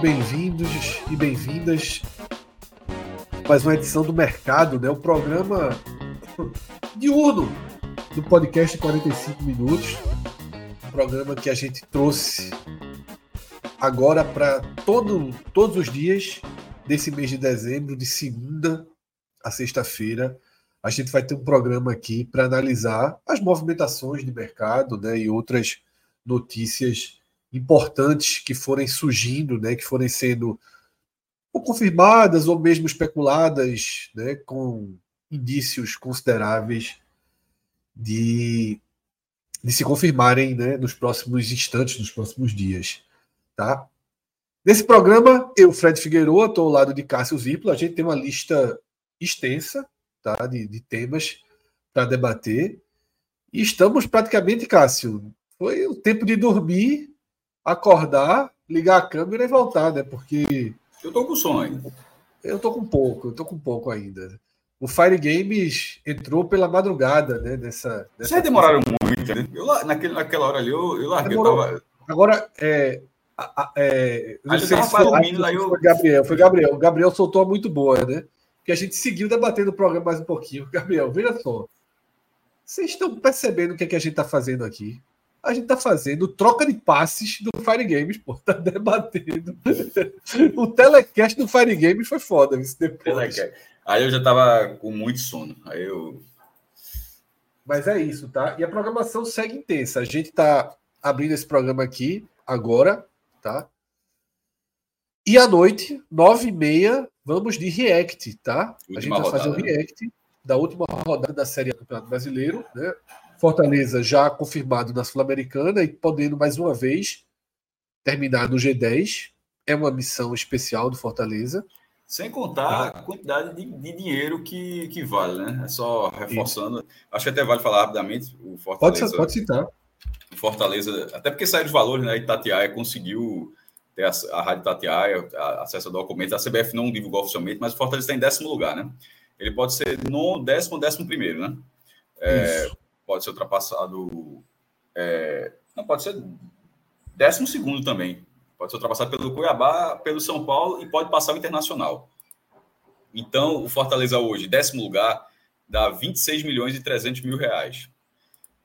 Bem-vindos e bem-vindas mais uma edição do Mercado, né? O programa diurno do podcast 45 Minutos. Um programa que a gente trouxe agora para todo, todos os dias desse mês de dezembro, de segunda a sexta-feira. A gente vai ter um programa aqui para analisar as movimentações de mercado né, e outras notícias importantes que forem surgindo, né, que forem sendo ou confirmadas ou mesmo especuladas, né, com indícios consideráveis de, de se confirmarem né, nos próximos instantes, nos próximos dias. Tá? Nesse programa, eu, Fred Figueiredo, estou ao lado de Cássio Ziplo. A gente tem uma lista extensa tá, de, de temas para debater. E estamos praticamente, Cássio, foi o tempo de dormir, acordar, ligar a câmera e voltar, né? Porque. Eu tô com ainda. Eu tô com pouco, eu tô com pouco ainda. O Fire Games entrou pela madrugada, né? Nessa, nessa Vocês demoraram muito, né? Eu, naquele, naquela hora ali, eu, eu larguei. Eu tava... Agora, é, é, não sei se foi, dormindo, aí eu- foi Gabriel, foi Gabriel. O Gabriel soltou muito boa, né? Que a gente seguiu debatendo o programa mais um pouquinho. Gabriel, veja só. Vocês estão percebendo o que, é que a gente está fazendo aqui? A gente está fazendo troca de passes do Fire Games, pô. Tá debatendo. o telecast do Fire Games foi foda, viu, depois. Aí eu já tava com muito sono. Aí eu. Mas é isso, tá? E a programação segue intensa. A gente tá abrindo esse programa aqui agora, tá? E à noite, nove e meia, vamos de React, tá? a gente Última vai fazer o rodada, né? React da última rodada da Série A do Campeonato Brasileiro, né? Fortaleza já confirmado na Sul-Americana e podendo mais uma vez terminar no G10. É uma missão especial do Fortaleza. Sem contar a quantidade de, de dinheiro que, que vale, né? É só reforçando. Acho que até vale falar rapidamente. O Pode, Fortaleza. pode citar. O Fortaleza, até porque saíram os valores, né? Itatiaia conseguiu ter a, a Rádio Itatiaia, a- acesso a documentos. A CBF não divulgou oficialmente, mas o Fortaleza está em décimo lugar, né? Ele pode ser no décimo ou décimo primeiro, né? É, pode ser ultrapassado. é, não, pode ser décimo segundo também. Pode ser ultrapassado pelo Cuiabá, pelo São Paulo e pode passar o Internacional. Então, o Fortaleza hoje, décimo lugar, dá 26 milhões e 300 mil reais.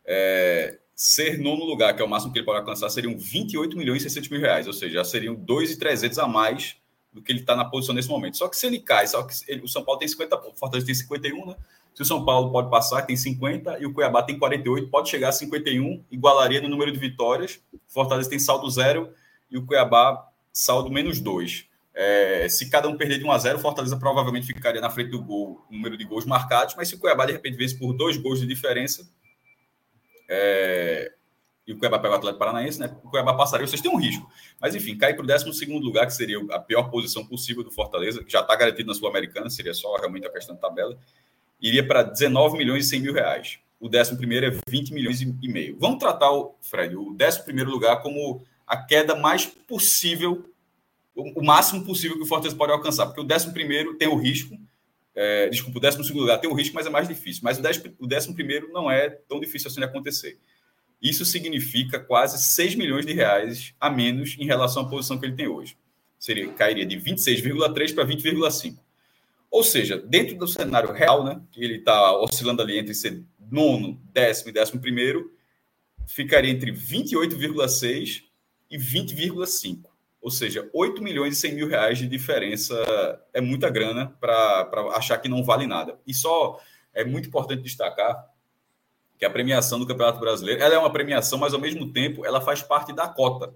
É, ser nono lugar, que é o máximo que ele pode alcançar, seriam 28 milhões e 600 mil reais, ou seja, já seriam 2,300 a mais do que ele está na posição nesse momento. Só que se ele cai, só que ele- o São Paulo tem 50 pontos, o Fortaleza tem 51, né? Se o São Paulo pode passar, tem 50, e o Cuiabá tem 48, pode chegar a 51, igualaria no número de vitórias. O Fortaleza tem saldo zero e o Cuiabá saldo menos dois. É, se cada um perder de 1 a 0, o Fortaleza provavelmente ficaria na frente do gol, número de gols marcados, mas se o Cuiabá de repente vence por dois gols de diferença, é, e o Cuiabá pega o Atlético Paranaense, né? O Cuiabá passaria, vocês têm um risco. Mas enfim, cair para o 12 lugar, que seria a pior posição possível do Fortaleza, que já está garantido na Sul-Americana, seria só realmente a questão da tabela, iria para 19 milhões e 100 mil reais. O 11 é 20 milhões e meio. Vamos tratar, o, Fred, o 11 lugar como a queda mais possível, o, máximo possível que o Fortaleza pode alcançar, porque o 11 tem o risco, é, desculpa, o 12 lugar tem o risco, mas é mais difícil. Mas o 10, o 11 não é tão difícil assim de acontecer. Isso significa quase 6 milhões de reais a menos em relação à posição que ele tem hoje. Seria, cairia de 26,3 para 20,5. Ou seja, dentro do cenário real, né, que ele está oscilando ali entre ser nono, décimo e décimo primeiro, ficaria entre 28,6 e 20,5. Ou seja, 8 milhões e 100 mil reais de diferença é muita grana para achar que não vale nada. E só é muito importante destacar que a premiação do Campeonato Brasileiro. Ela é uma premiação, mas ao mesmo tempo ela faz parte da cota.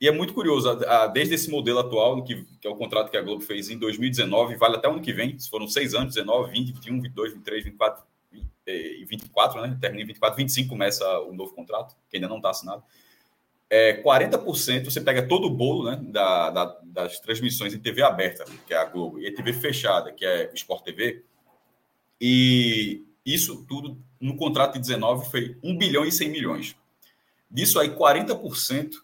E é muito curioso, desde esse modelo atual, que, que é o contrato que a Globo fez em 2019, vale até o ano que vem, se foram seis anos, 19, 20, 21, 22, 23, 24 e 24, né? Termina em 24, 25 começa o novo contrato, que ainda não está assinado. É, 40% você pega todo o bolo né, da, da, das transmissões em TV aberta, que é a Globo, e TV fechada, que é Sport TV, e isso tudo no contrato de 19 foi 1 bilhão e 100 milhões. Disso aí, 40%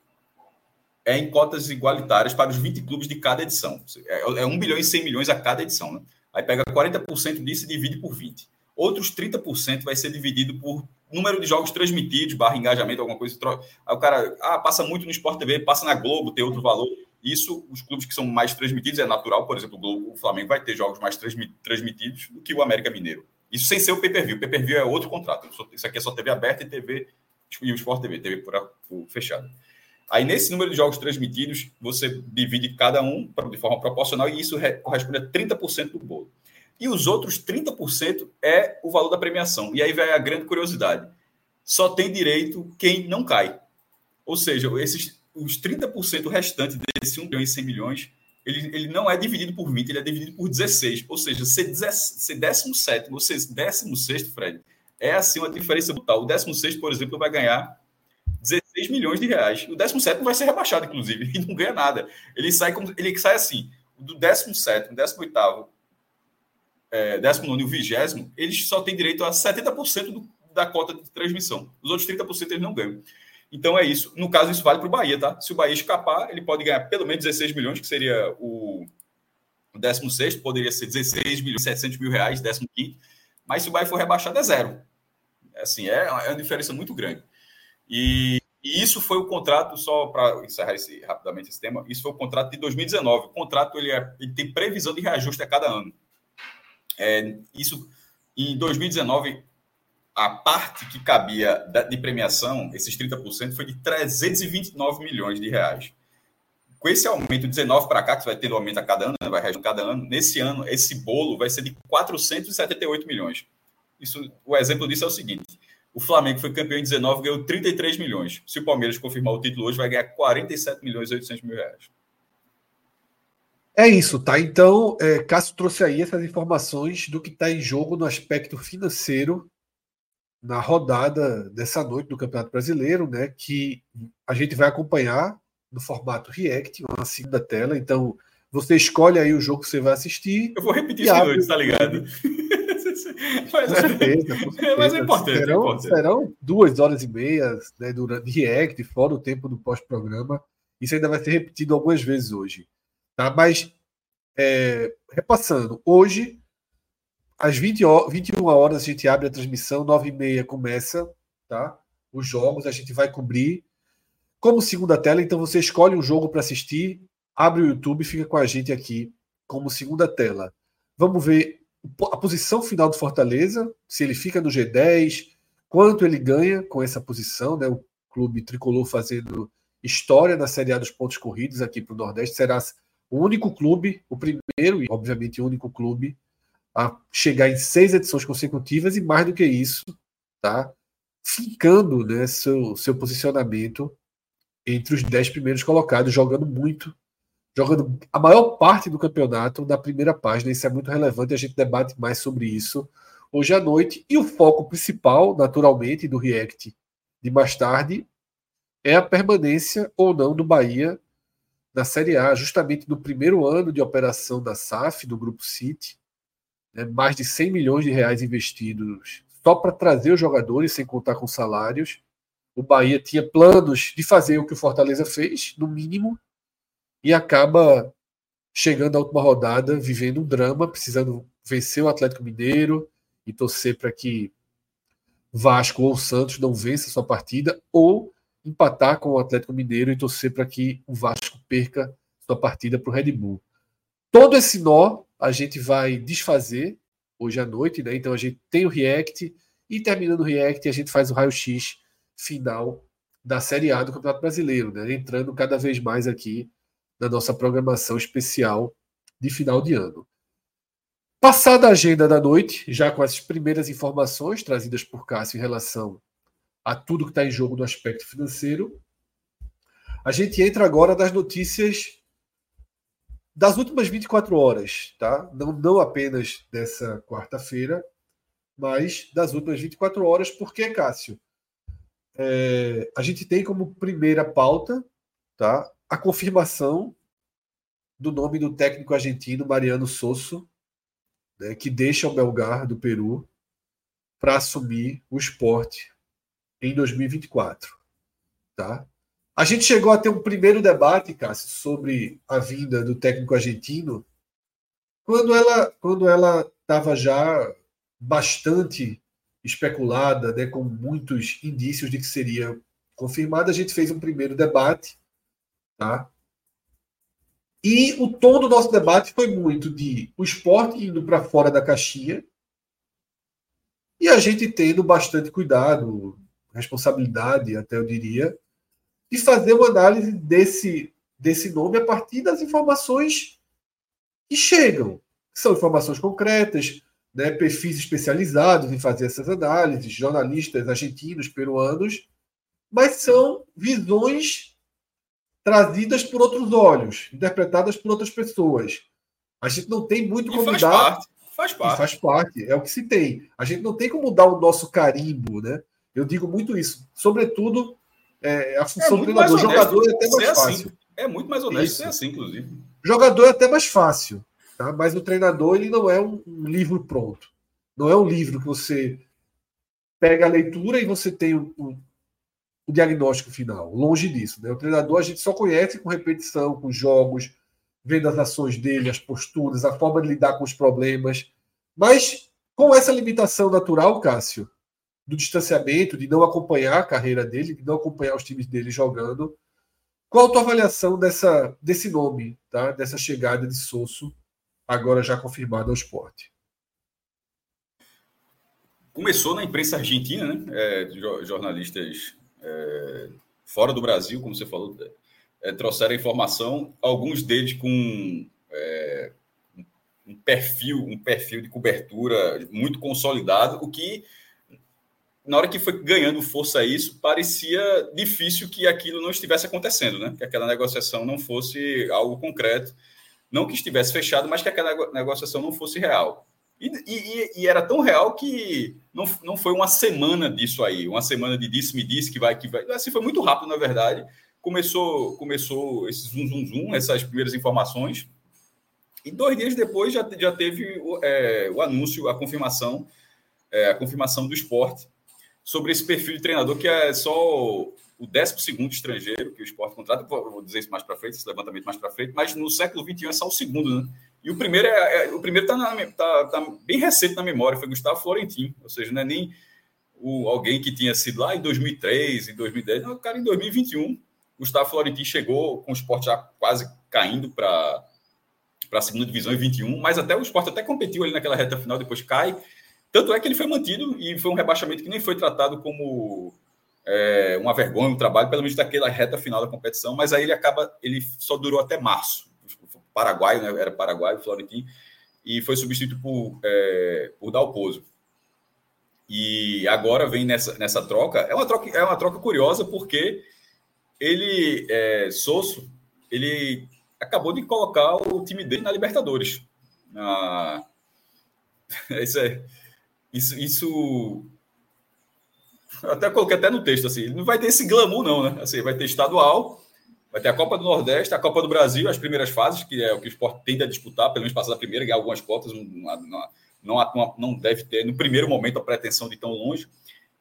é em cotas igualitárias para os 20 clubes de cada edição. É 1 é bilhão e 100 milhões a cada edição. Né? Aí pega 40% disso e divide por 20. Outros 30% vai ser dividido por número de jogos transmitidos, barra engajamento, alguma coisa. Aí o cara ah, passa muito no Sport TV, passa na Globo, tem outro valor. Isso, os clubes que são mais transmitidos, é natural. Por exemplo, o, Globo, o Flamengo vai ter jogos mais transmitidos do que o América Mineiro. Isso sem ser o pay-per-view. O pay-per-view é outro contrato. Isso aqui é só TV aberta e TV e o Sport TV, TV por, por fechado. Aí, nesse número de jogos transmitidos, você divide cada um de forma proporcional e isso corresponde a 30% do bolo. E os outros 30% é o valor da premiação. E aí vem a grande curiosidade. Só tem direito quem não cai. Ou seja, esses, os 30% restantes desse 1 bilhão e 100 milhões, ele, ele não é dividido por 20, ele é dividido por 16. Ou seja, ser 17 ou ser 16, Fred, é assim uma diferença brutal. O 16, por exemplo, vai ganhar 16 milhões de reais. O 17 vai ser rebaixado, inclusive, e não ganha nada. Ele sai como ele sai assim, do 17, 18, é, 19 e o 20, eles só têm direito a 70% do, da cota de transmissão. Os outros 30% eles não ganham. Então é isso. No caso, isso vale para o Bahia, tá? Se o Bahia escapar, ele pode ganhar pelo menos 16 milhões, que seria o 16, poderia ser 16 milhões, 700 mil reais, 15. Mas se o Bahia for rebaixado, é zero. Assim, é, é uma diferença muito grande. E, e isso foi o contrato, só para encerrar esse, rapidamente esse tema, isso foi o contrato de 2019. O contrato ele, é, ele tem previsão de reajuste a cada ano. É, isso em 2019, a parte que cabia de premiação, esses 30%, foi de 329 milhões de reais. Com esse aumento de 19 para cá, que vai tendo aumento a cada ano, né, vai reagir cada ano, nesse ano, esse bolo vai ser de 478 milhões. Isso, o exemplo disso é o seguinte: o Flamengo foi campeão em 19, ganhou 33 milhões. Se o Palmeiras confirmar o título hoje, vai ganhar 47 milhões e 800 mil reais. É isso, tá? Então, é, Cássio trouxe aí essas informações do que está em jogo no aspecto financeiro na rodada dessa noite do Campeonato Brasileiro, né? Que a gente vai acompanhar no formato React, uma segunda tela. Então, você escolhe aí o jogo que você vai assistir. Eu vou repetir isso noite, tá ligado? Mas, com certeza, com certeza. Mas é importante. Serão, é importante. serão duas horas e meia né, durante React, fora o tempo do pós-programa. Isso ainda vai ser repetido algumas vezes hoje. Tá? Mas, é, repassando, hoje, às 20 21 horas, a gente abre a transmissão, 9 e meia começa tá? os jogos, a gente vai cobrir. Como segunda tela, então você escolhe um jogo para assistir, abre o YouTube e fica com a gente aqui como segunda tela. Vamos ver a posição final do Fortaleza, se ele fica no G10, quanto ele ganha com essa posição, né? O clube tricolor fazendo história na Série A dos pontos corridos aqui para o Nordeste, será o único clube, o primeiro e obviamente o único clube a chegar em seis edições consecutivas e mais do que isso, tá? Ficando né, seu, seu posicionamento entre os dez primeiros colocados, jogando muito jogando a maior parte do campeonato na primeira página. Isso é muito relevante, a gente debate mais sobre isso hoje à noite. E o foco principal, naturalmente, do React de mais tarde é a permanência ou não do Bahia na Série A, justamente no primeiro ano de operação da SAF, do Grupo City. Né, mais de 100 milhões de reais investidos só para trazer os jogadores, sem contar com salários. O Bahia tinha planos de fazer o que o Fortaleza fez, no mínimo, e acaba chegando à última rodada, vivendo um drama, precisando vencer o Atlético Mineiro e torcer para que Vasco ou Santos não vença sua partida, ou empatar com o Atlético Mineiro e torcer para que o Vasco perca sua partida para o Red Bull. Todo esse nó a gente vai desfazer hoje à noite, né? Então a gente tem o React e terminando o React a gente faz o raio-x final da Série A do Campeonato Brasileiro, né? Entrando cada vez mais aqui da nossa programação especial de final de ano. Passada a agenda da noite, já com as primeiras informações trazidas por Cássio em relação a tudo que está em jogo no aspecto financeiro, a gente entra agora nas notícias das últimas 24 horas, tá? Não, não apenas dessa quarta-feira, mas das últimas 24 horas, porque, Cássio, é, a gente tem como primeira pauta tá, a confirmação do nome do técnico argentino Mariano Sosso né, que deixa o Belgar do Peru para assumir o esporte em 2024. Tá? A gente chegou a ter um primeiro debate, Cássio, sobre a vinda do técnico argentino, quando ela quando ela estava já bastante especulada, né, com muitos indícios de que seria confirmada, a gente fez um primeiro debate, tá? E o tom do nosso debate foi muito de o esporte indo para fora da caixinha e a gente tendo bastante cuidado, responsabilidade, até eu diria, de fazer uma análise desse, desse nome a partir das informações que chegam. São informações concretas, né, perfis especializados em fazer essas análises, jornalistas argentinos, peruanos, mas são visões trazidas por outros olhos, interpretadas por outras pessoas. A gente não tem muito como faz dar. Parte, faz parte. faz parte, é o que se tem. A gente não tem como dar o nosso carimbo, né? Eu digo muito isso. Sobretudo, é, a função é do treinador. Jogador é até mais assim. fácil. É muito mais honesto ser assim, inclusive. Jogador é até mais fácil, tá? mas o treinador ele não é um, um livro pronto. Não é um livro que você pega a leitura e você tem um, um o diagnóstico final. Longe disso. Né? O treinador a gente só conhece com repetição, com jogos, vendo as ações dele, as posturas, a forma de lidar com os problemas. Mas com essa limitação natural, Cássio, do distanciamento, de não acompanhar a carreira dele, de não acompanhar os times dele jogando, qual a tua avaliação dessa, desse nome, tá? dessa chegada de Sosso, agora já confirmada ao esporte? Começou na imprensa argentina, né? É, jornalistas é, fora do Brasil, como você falou, é, trouxeram informação, alguns deles com é, um perfil, um perfil de cobertura muito consolidado, o que na hora que foi ganhando força isso, parecia difícil que aquilo não estivesse acontecendo, né? Que aquela negociação não fosse algo concreto, não que estivesse fechado, mas que aquela negociação não fosse real. E, e, e, era tão real que não, não foi uma semana disso aí, uma semana de disse, me disse que vai, que vai. Assim, foi muito rápido, na verdade. Começou, começou esse zoom, zoom, zoom, essas primeiras informações. E dois dias depois já, já teve é, o anúncio, a confirmação, é, a confirmação do esporte sobre esse perfil de treinador que é só o 12 estrangeiro que o esporte contrata, vou dizer isso mais para frente, esse levantamento mais para frente, mas no século XXI é só o segundo, né? E o primeiro é, é o primeiro está tá, tá bem recente na memória, foi Gustavo Florentino, ou seja, não é nem o, alguém que tinha sido lá em 2003, em 2010, não, o cara em 2021, Gustavo Florentino chegou com o esporte já quase caindo para para a segunda divisão em 21, mas até o esporte até competiu ali naquela reta final, depois cai. Tanto é que ele foi mantido e foi um rebaixamento que nem foi tratado como é, uma vergonha no trabalho, pelo menos daquela reta final da competição, mas aí ele acaba, ele só durou até março. O paraguaio, né, era paraguaio, Florentino, e foi substituído por, é, por Dalpozo. E agora vem nessa, nessa troca. É uma troca, é uma troca curiosa porque ele, é, Sosso, ele acabou de colocar o time dele na Libertadores. Isso, é, isso, isso até coloquei até no texto assim, não vai ter esse glamour não, né? Assim, vai ter estadual, vai ter a Copa do Nordeste, a Copa do Brasil, as primeiras fases, que é o que o esporte tende a disputar, pelo menos passar da primeira, ganhar algumas cotas, não, não, não, não deve ter no primeiro momento a pretensão de tão longe.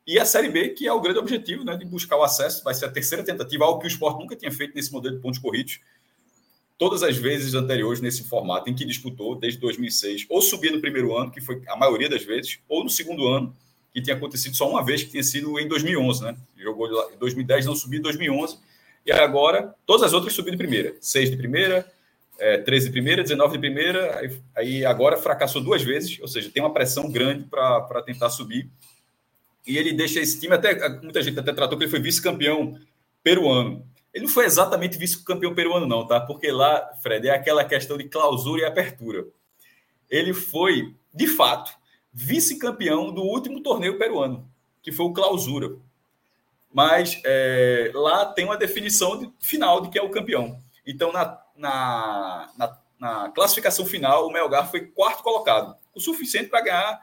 E a Série B, que é o grande objetivo, né, de buscar o acesso, vai ser a terceira tentativa, algo que o esporte nunca tinha feito nesse modelo de pontos corridos. Todas as vezes anteriores nesse formato em que disputou, desde 2006, ou subia no primeiro ano, que foi a maioria das vezes, ou no segundo ano, que tinha acontecido só uma vez, que tinha sido em 2011, né? Jogou em 2010, não subiu em 2011, e agora todas as outras subiram de primeira. 6 de primeira, é, 13 de primeira, 19 de primeira, aí, aí, agora fracassou duas vezes, ou seja, tem uma pressão grande para tentar subir. E ele deixa esse time, até muita gente até tratou que ele foi vice-campeão peruano. Ele não foi exatamente vice-campeão peruano, não, tá? Porque lá, Fred, é aquela questão de clausura e apertura ele foi, de fato, vice-campeão do último torneio peruano, que foi o Clausura. Mas é, lá tem uma definição de, final de quem é o campeão. Então, na, na, na, na classificação final, o Melgar foi quarto colocado, o suficiente para ganhar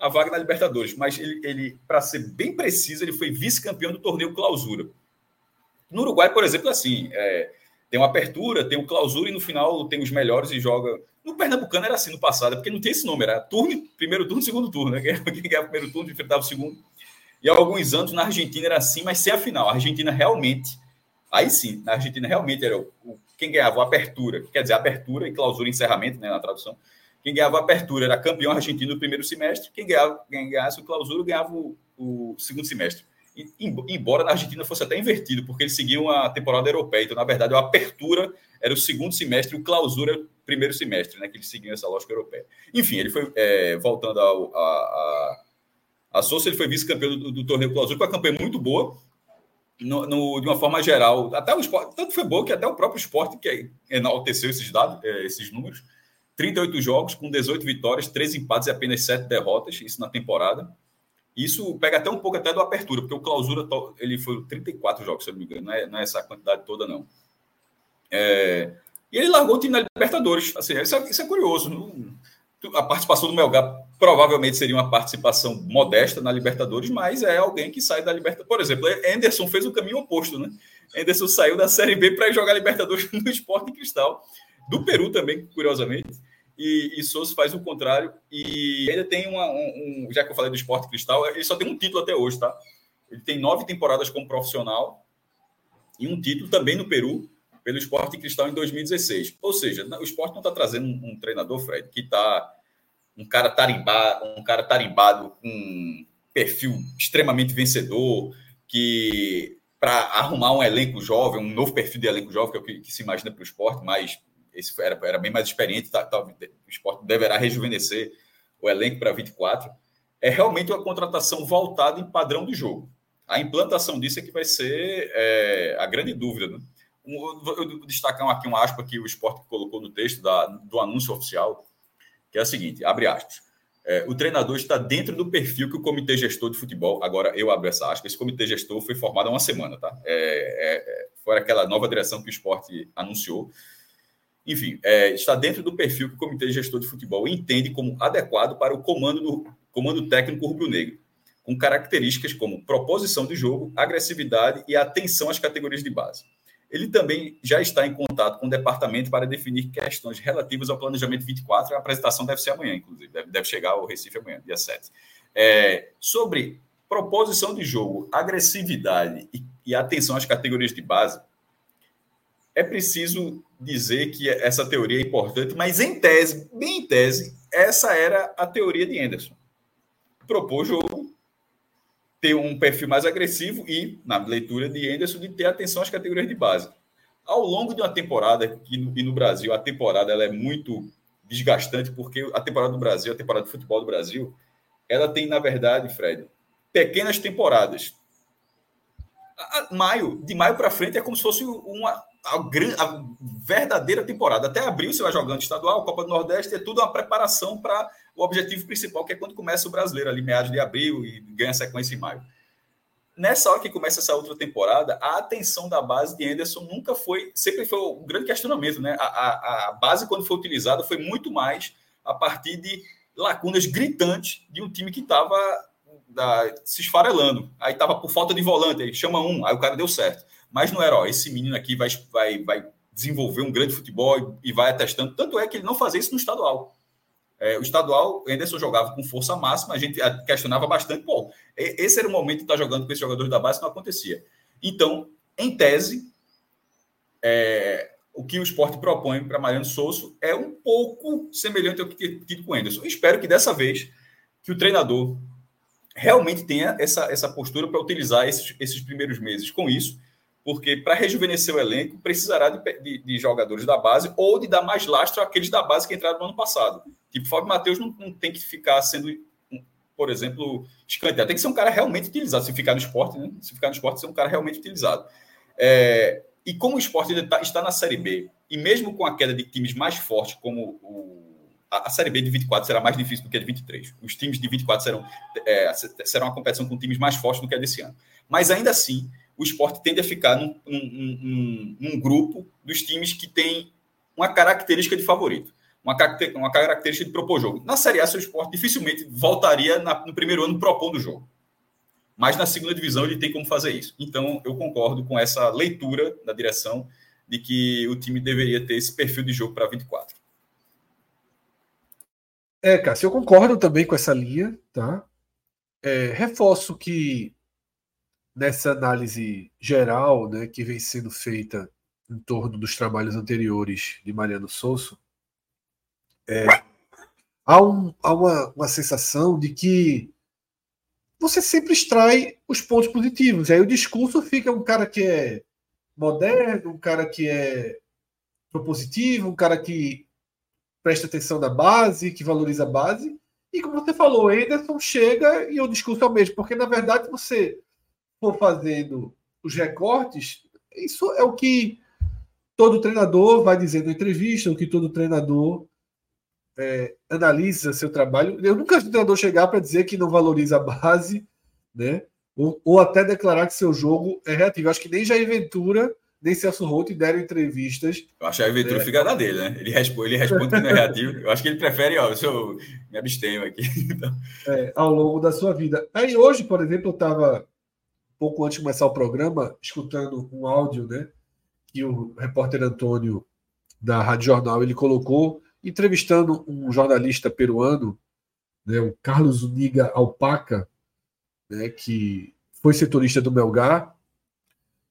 a vaga na Libertadores. Mas ele, ele para ser bem preciso, ele foi vice-campeão do torneio Clausura. No Uruguai, por exemplo, assim, é, tem uma apertura, tem um clausura e no final tem os melhores e joga. No Pernambucano era assim no passado, é porque não tem esse número, era turno, primeiro turno, segundo turno, né? Quem ganhava o primeiro turno enfrentava o segundo. E há alguns anos na Argentina era assim, mas sem a final. A Argentina realmente, aí sim, na Argentina realmente era o, quem ganhava a apertura, quer dizer, abertura e clausura encerramento, né, na tradução. Quem ganhava a apertura era campeão argentino no primeiro semestre, quem ganhava, quem ganhasse o clausura ganhava o, o segundo semestre embora na Argentina fosse até invertido, porque eles seguiam a temporada europeia. Então, na verdade, a apertura era o segundo semestre e o clausura era o primeiro semestre, né? Que eles seguiam essa lógica europeia. Enfim, ele foi, é, voltando ao, a, a, a Sousa, ele foi vice-campeão do, do, torneio clausura, com uma campanha muito boa, no, no, de uma forma geral. Até o esporte, tanto foi bom que até o próprio esporte que enalteceu esses dados, é, esses números. 38 jogos, com 18 vitórias, 13 empates e apenas 7 derrotas, isso na temporada. Isso pega até um pouco até do apertura, porque o clausura ele foi 34 jogos, se eu não me engano, não é, não é essa quantidade toda, não. É, e ele largou o time na Libertadores. Assim, isso, é, isso é curioso. Não, a participação do Melgar provavelmente seria uma participação modesta na Libertadores, mas é alguém que sai da Libertadores. Por exemplo, Anderson fez o caminho oposto, né? Anderson saiu da Série B para jogar Libertadores no Esporte Cristal, do Peru também, curiosamente e, e Souza faz o contrário. E ainda tem uma, um, um, Já que eu falei do esporte cristal, ele só tem um título até hoje, tá? Ele tem nove temporadas como profissional e um título também no Peru pelo esporte cristal em 2016. Ou seja, o esporte não está trazendo um, um, treinador, Fred, que está um cara tarimbado, um cara tarimbado com perfil extremamente vencedor, que para arrumar um elenco jovem, um novo perfil de elenco jovem, que é o que, que se imagina para o esporte, mas esse era, era bem mais experiente, tá, tá, o esporte deverá rejuvenescer o elenco para 24. É realmente uma contratação voltada em padrão de jogo. A implantação disso é que vai ser é, a grande dúvida. Né? Eu vou destacar aqui uma aspa que o esporte colocou no texto da, do anúncio oficial, que é a seguinte: abre aspas. É, o treinador está dentro do perfil que o comitê gestor de futebol. Agora eu abro essa aspa. Esse comitê gestor foi formado há uma semana, tá? É, é, foi aquela nova direção que o esporte anunciou enfim, é, está dentro do perfil que o Comitê Gestor de Futebol entende como adequado para o comando, do, comando técnico rubro-negro, com características como proposição de jogo, agressividade e atenção às categorias de base. Ele também já está em contato com o departamento para definir questões relativas ao planejamento 24. A apresentação deve ser amanhã, inclusive, deve, deve chegar ao Recife amanhã, dia 7. É, sobre proposição de jogo, agressividade e, e atenção às categorias de base, é preciso dizer que essa teoria é importante, mas em tese, bem em tese, essa era a teoria de Anderson. Propôs jogo, ter um perfil mais agressivo e, na leitura de Anderson, de ter atenção às categorias de base. Ao longo de uma temporada, e no, e no Brasil a temporada ela é muito desgastante, porque a temporada do Brasil, a temporada de futebol do Brasil, ela tem, na verdade, Fred, pequenas temporadas. A, a, maio, de maio para frente, é como se fosse uma, a, a, verdadeira temporada. Até abril você vai jogando estadual, Copa do Nordeste, é tudo uma preparação para o objetivo principal, que é quando começa o brasileiro, ali meados de abril e ganha sequência em maio. Nessa hora que começa essa outra temporada, a atenção da base de Anderson nunca foi, sempre foi um grande questionamento, né? A, a, a base, quando foi utilizada, foi muito mais a partir de lacunas gritantes de um time que estava se esfarelando. Aí estava por falta de volante, aí chama um, aí o cara deu certo mas não era, ó, esse menino aqui vai, vai, vai desenvolver um grande futebol e, vai atestando. Tanto é que ele não fazia isso no estadual. É, o estadual, o Anderson jogava com força máxima, a gente questionava bastante. Pô, esse era o momento de estar jogando com esses jogadores da base, não acontecia. Então, em tese, é, o que o esporte propõe para Mariano Souza é um pouco semelhante ao que tido com o Anderson. espero que dessa vez que o treinador realmente tenha essa, essa postura para utilizar esses, esses primeiros meses com isso porque para rejuvenescer o elenco precisará de, de, de, jogadores da base ou de dar mais lastro àqueles da base que entraram no ano passado. Tipo, Fábio Matheus não, não tem que ficar sendo, por exemplo, escanteado. Tem que ser um cara realmente utilizado. Se ficar no esporte, né? Se ficar no esporte, ser um cara realmente utilizado. É, e como o esporte ainda tá, está na Série B, e mesmo com a queda de times mais fortes, como o a, a, Série B de 24 será mais difícil do que a de 23. Os times de 24 serão, é, serão uma competição com times mais fortes do que a desse ano. Mas ainda assim, o esporte tende a ficar num, num, num, num grupo dos times que tem uma característica de favorito, uma, característica, uma característica de propor jogo. Na Série A, seu esporte dificilmente voltaria na, no primeiro ano propondo o jogo. Mas na segunda divisão ele tem como fazer isso. Então, eu concordo com essa leitura da direção de que o time deveria ter esse perfil de jogo para 24. É, Cássio, eu concordo também com essa linha, tá? É, reforço que nessa análise geral, né, que vem sendo feita em torno dos trabalhos anteriores de Mariano Souza, é, há, um, há uma, uma sensação de que você sempre extrai os pontos positivos. Aí o discurso fica um cara que é moderno, um cara que é propositivo, um cara que presta atenção na base, que valoriza a base. E como você falou, Anderson chega e o discurso é o mesmo, porque na verdade você for fazendo os recortes, isso é o que todo treinador vai dizendo em entrevista, o que todo treinador é, analisa seu trabalho. Eu nunca vi um treinador chegar para dizer que não valoriza a base, né? Ou, ou, até declarar que seu jogo é reativo. Acho que nem Jair Ventura, nem Celso Roth deram entrevistas. Eu acho que Jair Ventura né? fica da dele, né? Ele responde, ele responde que não é reativo. Eu acho que ele prefere, ó, eu me abstenho aqui. Então... É, ao longo da sua vida. Aí hoje, por exemplo, eu estava, pouco antes de começar o programa, escutando um áudio, né? Que o repórter Antônio da Rádio Jornal ele colocou entrevistando um jornalista peruano, né, o Carlos Uniga Alpaca, né, que foi setorista do Melgar.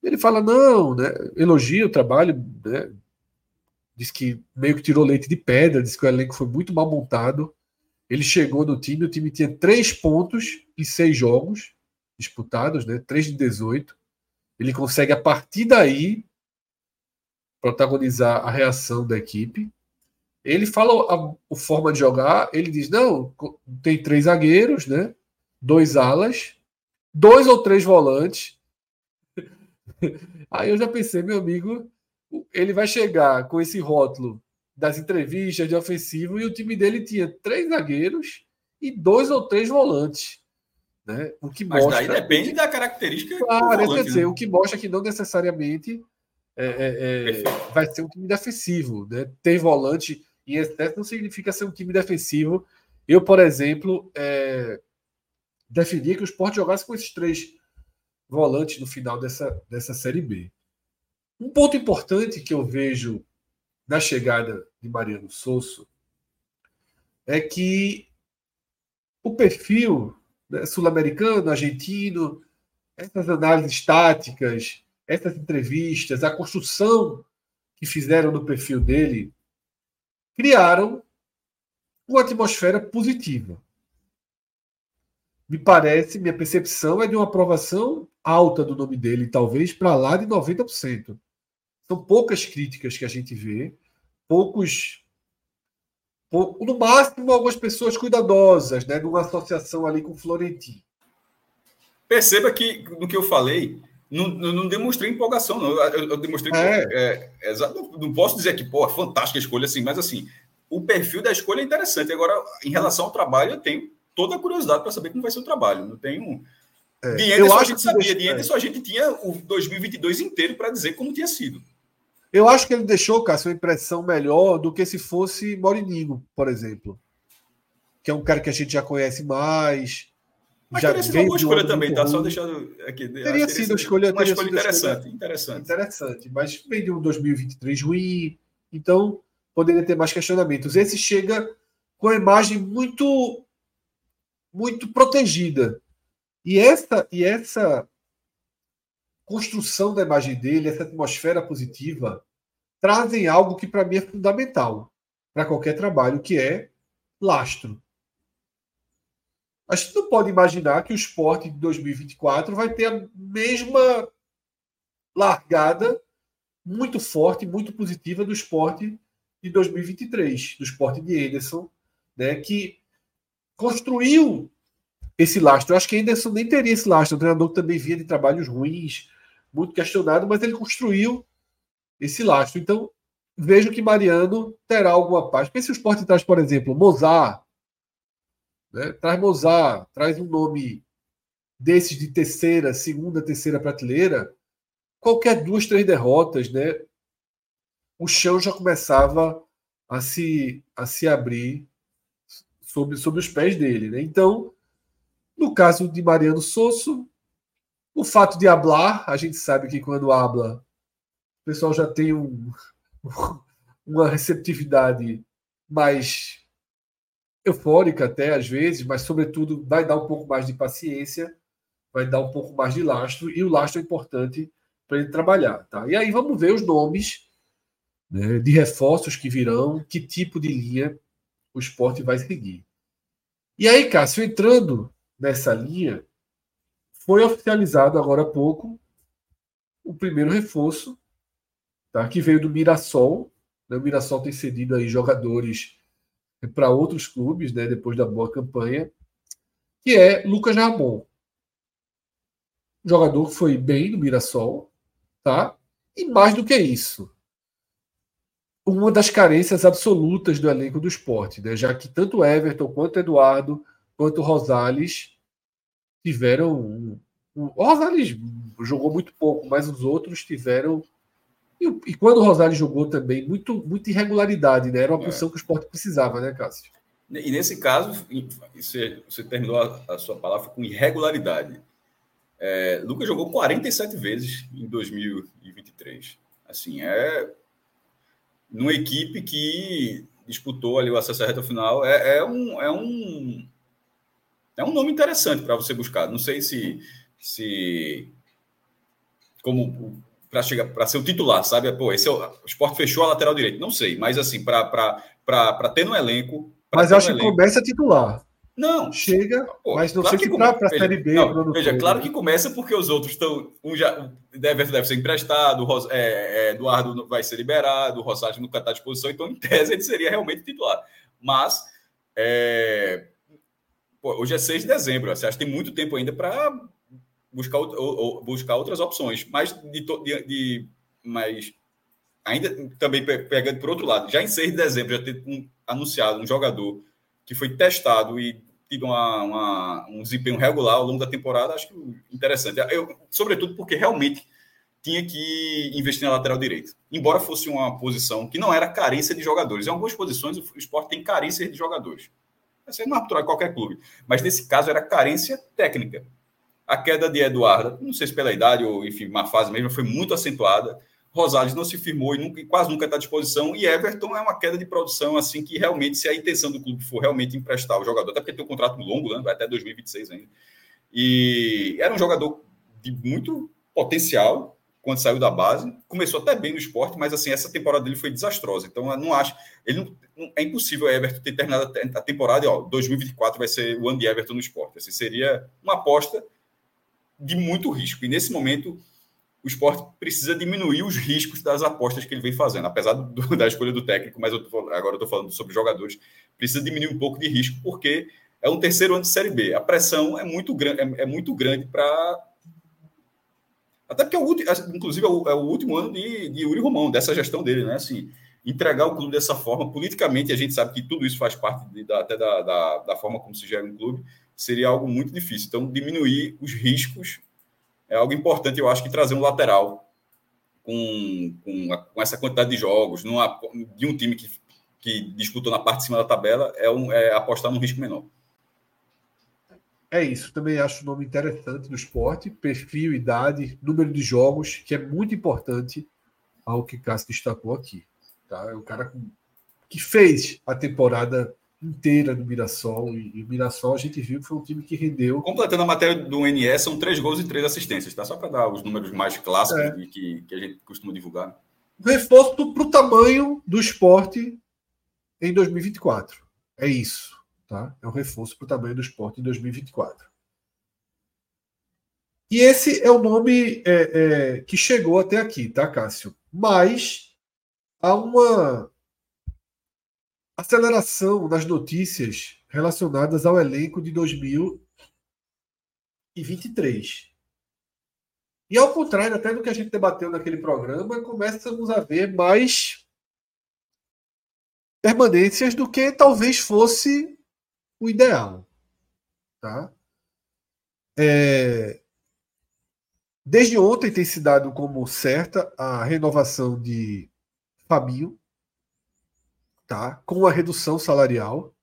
Ele fala, não, né, elogia o trabalho, né, diz que meio que tirou leite de pedra, diz que o elenco foi muito mal montado. Ele chegou no time, o time tinha três pontos em seis jogos disputados, né, três de 18. Ele consegue, a partir daí, protagonizar a reação da equipe. Ele fala a, a, forma de jogar, ele diz: não, tem três zagueiros, né? Dois alas, dois ou três volantes. Aí eu já pensei, meu amigo, ele vai chegar com esse rótulo das entrevistas de ofensivo e o time dele tinha três zagueiros e dois ou três volantes. Né? O que Mas mostra... daí depende da característica. Claro, volante, quer dizer, né? o que mostra que não necessariamente é, é, é, vai ser um time defensivo. Né? Tem volante e excesso não significa ser um time defensivo. Eu, por exemplo, é, definia que o Sport jogasse com esses três volantes no final dessa, dessa Série B. Um ponto importante que eu vejo na chegada de Mariano Souza é que o perfil né, sul-americano, argentino, essas análises táticas, essas entrevistas, a construção que fizeram no perfil dele criaram uma atmosfera positiva. Me parece, minha percepção é de uma aprovação alta do nome dele, talvez para lá de 90%. São poucas críticas que a gente vê, poucos. No máximo, algumas pessoas cuidadosas, né, numa associação ali com o Florentino. Perceba que, no que eu falei, não, não demonstrei empolgação, não. Eu, eu demonstrei é. que. É, é, não posso dizer que, pô, fantástica escolha, assim, mas assim, o perfil da escolha é interessante. Agora, em relação ao trabalho, eu tenho toda a curiosidade para saber como vai ser o trabalho. Não tenho. É, de Anderson, a gente sabia, deixou, de Anderson, a gente tinha o 2022 inteiro para dizer como tinha sido. Eu acho que ele deixou, Cássio, uma impressão melhor do que se fosse Morininho, por exemplo. Que é um cara que a gente já conhece mais mas já teria sido uma boa escolha também, tá? Só deixando aqui. Teria sido uma escolha, uma escolha interessante, interessante. Interessante, mas vem de um 2023 ruim, então poderia ter mais questionamentos. Esse chega com a imagem muito muito protegida. E essa e essa construção da imagem dele, essa atmosfera positiva, trazem algo que para mim é fundamental para qualquer trabalho, que é lastro. A gente não pode imaginar que o esporte de 2024 vai ter a mesma largada muito forte, muito positiva do esporte de 2023, do esporte de Ederson, né, que construiu esse lastro. Eu acho que Ederson nem teria esse lastro. O treinador também vinha de trabalhos ruins, muito questionado, mas ele construiu esse lastro. Então, vejo que Mariano terá alguma parte. Porque se o esporte traz, por exemplo, Mozart, né? traz Mozart, traz um nome desses de terceira, segunda, terceira prateleira, qualquer duas, três derrotas, né? O chão já começava a se, a se abrir sobre, sobre os pés dele, né? Então, no caso de Mariano Sosso, o fato de hablar, a gente sabe que quando habla, o pessoal já tem um, uma receptividade mais eufórica até às vezes, mas sobretudo vai dar um pouco mais de paciência, vai dar um pouco mais de lastro e o lastro é importante para ele trabalhar, tá? E aí vamos ver os nomes né, de reforços que virão, que tipo de linha o esporte vai seguir. E aí, Cássio, entrando nessa linha, foi oficializado agora há pouco o primeiro reforço, tá? que veio do Mirassol. Né? O Mirassol tem cedido aí jogadores para outros clubes, né? depois da boa campanha, que é Lucas Ramon. Jogador que foi bem no Mirassol, tá? E mais do que isso, uma das carências absolutas do elenco do esporte, né? já que tanto Everton quanto Eduardo quanto Rosales tiveram. O Rosales jogou muito pouco, mas os outros tiveram. E, e quando o Rosales jogou também, muito, muita irregularidade, né? Era uma é. posição que o esporte precisava, né, Cássio? E nesse caso, você, você terminou a, a, sua palavra com irregularidade. É, Lucas jogou 47 vezes em 2023. Assim, é numa equipe que disputou ali o acesso à reta final. É, é um, é um é um nome interessante para você buscar. Não sei se se como para chegar para ser o titular, sabe? Pô, esse é o, o esporte fechou a lateral direito. Não sei, mas assim, para ter no elenco. Mas eu acho que começa titular. Não. Chega, pô, mas não claro sei se para a Série B. Não, veja, claro que começa porque os outros estão. Um já deve, deve ser emprestado, o é, é, Eduardo vai ser liberado, o Rosário nunca está à disposição, então, em tese, ele seria realmente titular. Mas. É, pô, hoje é 6 de dezembro, você acha que tem muito tempo ainda para buscar, ou, ou, buscar outras opções. Mas, de, de, de, mas ainda também pegando por outro lado, já em 6 de dezembro já ter um, anunciado um jogador que foi testado e tido uma, uma, um desempenho regular ao longo da temporada, acho que interessante. Eu, sobretudo porque realmente tinha que investir na lateral direita. Embora fosse uma posição que não era carência de jogadores. Em algumas posições, o esporte tem carência de jogadores. Isso é natural em qualquer clube. Mas nesse caso era carência técnica. A queda de Eduardo, não sei se pela idade ou, enfim, uma fase mesmo, foi muito acentuada. Rosales não se firmou e nunca, quase nunca está à disposição. E Everton é uma queda de produção, assim, que realmente, se a intenção do clube for realmente emprestar o jogador, até porque tem um contrato longo, né? vai até 2026 ainda. E era um jogador de muito potencial quando saiu da base. Começou até bem no esporte, mas assim, essa temporada dele foi desastrosa. Então, não acho. Ele não, é impossível Everton ter terminado a temporada e, ó, 2024 vai ser o ano de Everton no esporte. Assim, seria uma aposta de muito risco. E nesse momento o esporte precisa diminuir os riscos das apostas que ele vem fazendo, apesar do, da escolha do técnico, mas eu tô, agora eu estou falando sobre jogadores, precisa diminuir um pouco de risco, porque é um terceiro ano de Série B. A pressão é muito, grande, é, é muito grande para. Até porque, é o, inclusive, é o, é o último ano de, de Yuri Romão, dessa gestão dele, né? Assim, entregar o clube dessa forma, politicamente, a gente sabe que tudo isso faz parte de, da, até da, da, da forma como se gera um clube, seria algo muito difícil. Então, diminuir os riscos é algo importante, eu acho, que trazer um lateral com, com, com essa quantidade de jogos, numa, de um time que, que disputou na parte de cima da tabela, é, um, é apostar num risco menor. É isso, também acho o nome interessante do esporte, perfil, idade, número de jogos, que é muito importante ao que Cássio destacou aqui. Tá? É o cara que fez a temporada inteira do Mirassol. E, o Mirassol a gente viu que foi um time que rendeu. Completando a matéria do NE, são três gols e três assistências, tá? Só para dar os números mais clássicos é. que, que a gente costuma divulgar. Reforço para o tamanho do esporte em 2024. É isso. Tá? É um reforço para o tamanho do esporte em 2024. E esse é o nome é, é, que chegou até aqui, tá, Cássio? Mas há uma aceleração nas notícias relacionadas ao elenco de 2023. E ao contrário até do que a gente debateu naquele programa, começamos a ver mais permanências do que talvez fosse o ideal. Tá? É, desde ontem tem se dado como certa a renovação de Fabinho, tá? com a redução salarial.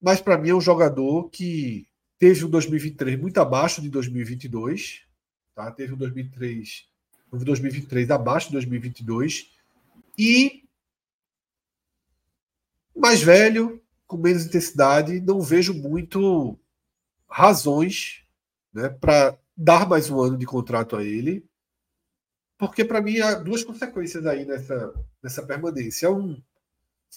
Mas para mim é um jogador que teve um 2023 muito abaixo de 2022. Tá? Teve um 2003, um 2023 abaixo de 2022. E mais velho, com menos intensidade, não vejo muito razões né, para dar mais um ano de contrato a ele, porque para mim há duas consequências aí nessa, nessa permanência. Um,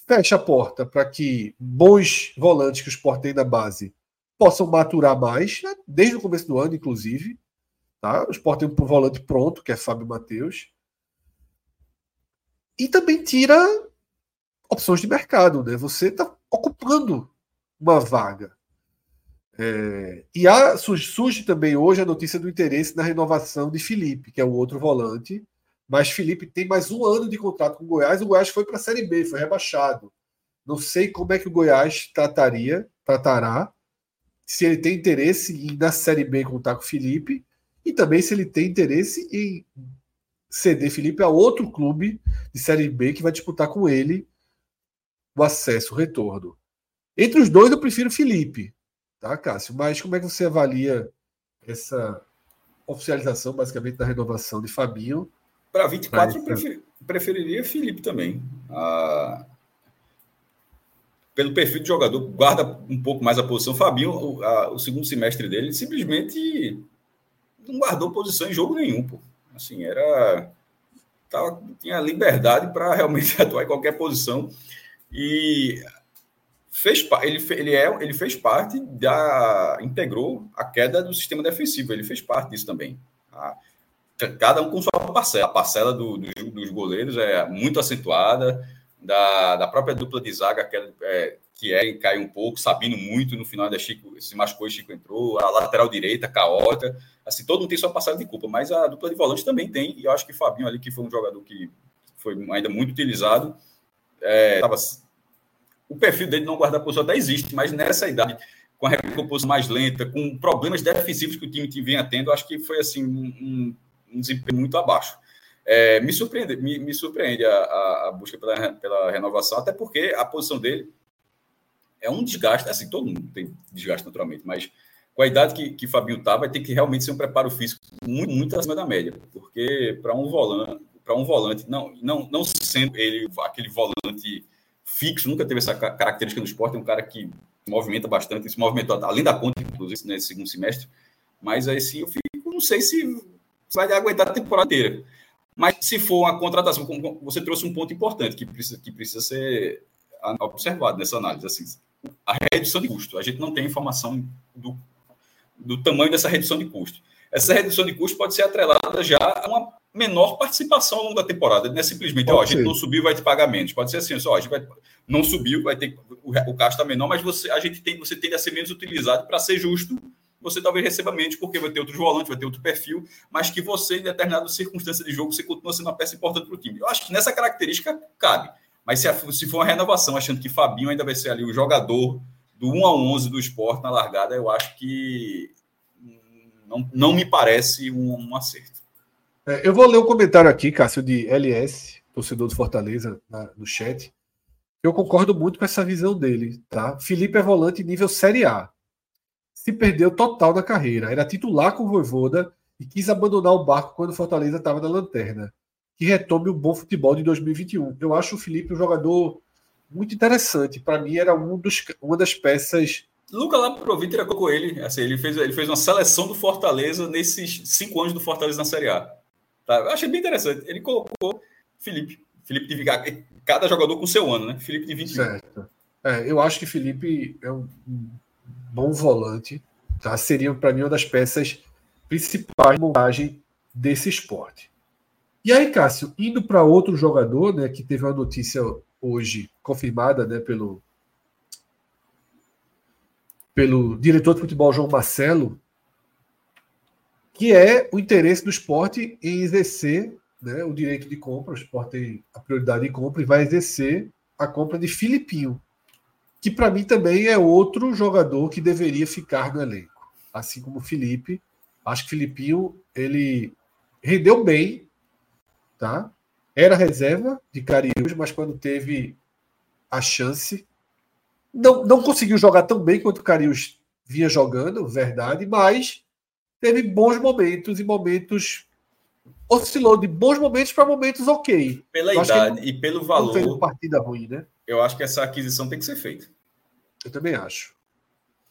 fecha a porta para que bons volantes que o Sport tem na base possam maturar mais, né, desde o começo do ano, inclusive. Tá? O Sport tem um volante pronto, que é Fábio Matheus. E também tira opções de mercado. Né? Você está ocupando uma vaga. É, e há, surge, também hoje a notícia do interesse na renovação de Felipe, que é o outro volante. Mas Felipe tem mais um ano de contrato com o Goiás. O Goiás foi para a Série B, foi rebaixado. Não sei como é que o Goiás trataria, tratará, se ele tem interesse em na Série B contar com Felipe, e também se ele tem interesse em ceder Felipe a outro clube de Série B que vai disputar com ele o acesso, o retorno. Entre os dois, eu prefiro Felipe, tá, Cássio? Mas como é que você avalia essa oficialização, basicamente, da renovação de Fabinho? Para 24, eu prefer, preferiria Felipe também. Ah, pelo perfil de jogador, guarda um pouco mais a posição. Fabinho, o, a, o segundo semestre dele, simplesmente não guardou posição em jogo nenhum. Pô. Assim, era. Tava, tinha liberdade para realmente atuar em qualquer posição. E fez ele, ele, é, ele fez parte da. integrou a queda do sistema defensivo, ele fez parte disso também. A, cada um com sua parcela. A parcela do, do, dos goleiros é muito acentuada, da, da própria dupla de zaga, que é, que é caiu um pouco, Sabino muito no final da Chico, se machucou e Chico entrou, a lateral direita, caótica, assim, todo mundo tem sua passada de culpa, mas a dupla de volante também tem, e eu acho que Fabinho ali, que foi um jogador que foi ainda muito utilizado, é, tava, o perfil dele não guardar posição até existe, mas nessa idade, com a recomposição mais lenta, com problemas defensivos que o time vinha tendo, acho que foi assim um, um desempenho muito abaixo. É, me surpreende, me, me surpreende a, a, a, busca pela, pela renovação, até porque a posição dele é um desgaste, assim, todo mundo tem desgaste naturalmente, mas com a idade que, que Fabinho tá, vai ter que realmente ser um preparo físico muito, muito acima da média, porque para um volante, para um volante, não, não, não sendo ele aquele volante fixo, nunca teve essa característica no esporte, é um cara que movimenta bastante, se movimentou além da conta, inclusive, nesse segundo semestre, mas aí sim eu fico, não sei se vai aguentar a temporada inteira. Mas se for uma contratação, você trouxe um ponto importante que precisa, que precisa ser observado nessa análise. Assim, a redução de custo. A gente não tem informação do, do tamanho dessa redução de custo. Essa redução de custo pode ser atrelada já a uma menor participação ao longo da temporada. Não é simplesmente, ó, a gente não subiu, vai te pagar menos. Pode ser assim, ó, a gente vai, não subiu, vai ter o, o gasto está menor, mas você, a gente tem, você tende a ser menos utilizado para ser justo você talvez receba menos, porque vai ter outros volantes, vai ter outro perfil, mas que você, em determinada circunstância de jogo, você continua sendo uma peça importante para o time. Eu acho que nessa característica cabe. Mas se, a, se for uma renovação, achando que Fabinho ainda vai ser ali o jogador do 1 a 11 do esporte na largada, eu acho que não, não me parece um, um acerto. É, eu vou ler um comentário aqui, Cássio, de LS, torcedor do Fortaleza, na, no chat. Eu concordo muito com essa visão dele, tá? Felipe é volante nível Série A se perdeu total na carreira. Era titular com o Voivoda e quis abandonar o barco quando o Fortaleza estava na lanterna. Que retome o bom futebol de 2021. Eu acho o Felipe um jogador muito interessante. Para mim, era um dos, uma das peças. Luca lá pro Vitor colocou ele. Assim, ele, fez, ele fez uma seleção do Fortaleza nesses cinco anos do Fortaleza na Série A. Tá? Eu achei bem interessante. Ele colocou Felipe. Felipe de cada jogador com seu ano, né? Felipe de 21. Certo. É, eu acho que Felipe é um bom volante, tá? Seria para mim uma das peças principais de montagem desse esporte. E aí, Cássio, indo para outro jogador, né, que teve uma notícia hoje confirmada, né, pelo pelo diretor de futebol João Marcelo, que é o interesse do esporte em exercer né, o direito de compra. O esporte tem a prioridade de compra e vai exercer a compra de Filipinho, que para mim também é outro jogador que deveria ficar no elenco, assim como o Felipe. Acho que Filipinho ele rendeu bem, tá? Era reserva de Cariús, mas quando teve a chance, não, não conseguiu jogar tão bem quanto o Cariús vinha jogando, verdade, mas teve bons momentos e momentos oscilou de bons momentos para momentos ok. Pela eu idade e pelo valor. Fez partida ruim, né? Eu acho que essa aquisição tem que ser feita. Eu também acho.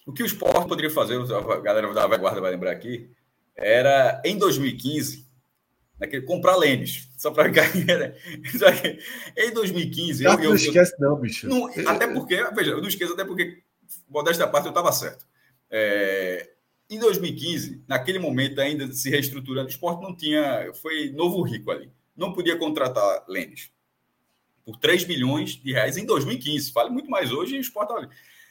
O que o Sport poderia fazer, a galera da guarda vai lembrar aqui, era em 2015 naquele, comprar lênis. Só para Em 2015. eu, não esquece, não, bicho. Não, até porque, veja, eu não esqueço, até porque, modéstia parte, eu estava certo. É, em 2015, naquele momento ainda se reestruturando, o esporte não tinha. Foi novo rico ali. Não podia contratar Lênis por 3 milhões de reais em 2015. Vale muito mais hoje e o esporte. Tá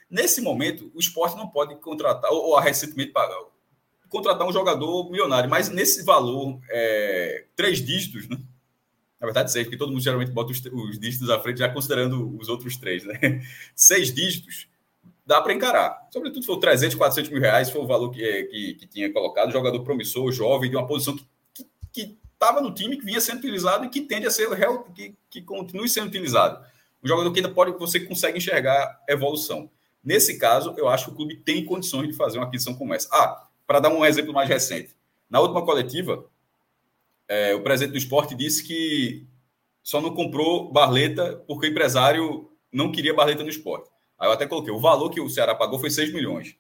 Nesse momento, o esporte não pode contratar, ou, ou a recentemente pagar, contratar um jogador milionário, mas nesse valor, é, três dígitos, né? Na verdade, seis, porque todo mundo geralmente bota os, os dígitos à frente, já considerando os outros três, né? Seis dígitos dá para encarar. Sobretudo se for 300, 400 mil reais, foi o valor que, é, que, que tinha colocado. Jogador promissor, jovem, de uma posição que estava no time, que vinha sendo utilizado e que tende a ser real, que, que continue sendo utilizado. Um jogador que ainda pode, você consegue enxergar evolução. Nesse caso, eu acho que o clube tem condições de fazer uma aquisição como essa. Ah, para dar um exemplo mais recente. Na última coletiva, é, o presidente do esporte disse que só não comprou Barleta porque o empresário não queria Barleta no esporte. Aí eu até coloquei, o valor que o Ceará pagou foi 6 milhões.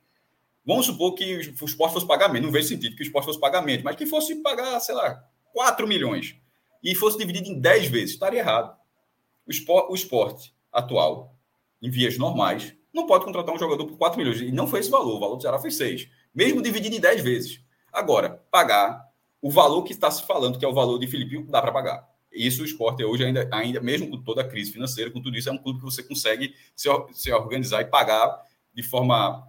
Vamos supor que o esporte fosse pagar menos, não vejo sentido que o esporte fosse pagar menos, mas que fosse pagar, sei lá, 4 milhões e fosse dividido em 10 vezes, estaria errado. O esporte, o esporte atual, em vias normais, não pode contratar um jogador por 4 milhões. E não foi esse valor, o valor do Ceará foi 6, mesmo dividido em 10 vezes. Agora, pagar o valor que está se falando, que é o valor de Filipinho, dá para pagar. Isso o esporte hoje, ainda, ainda, mesmo com toda a crise financeira, com tudo isso, é um clube que você consegue se, se organizar e pagar de forma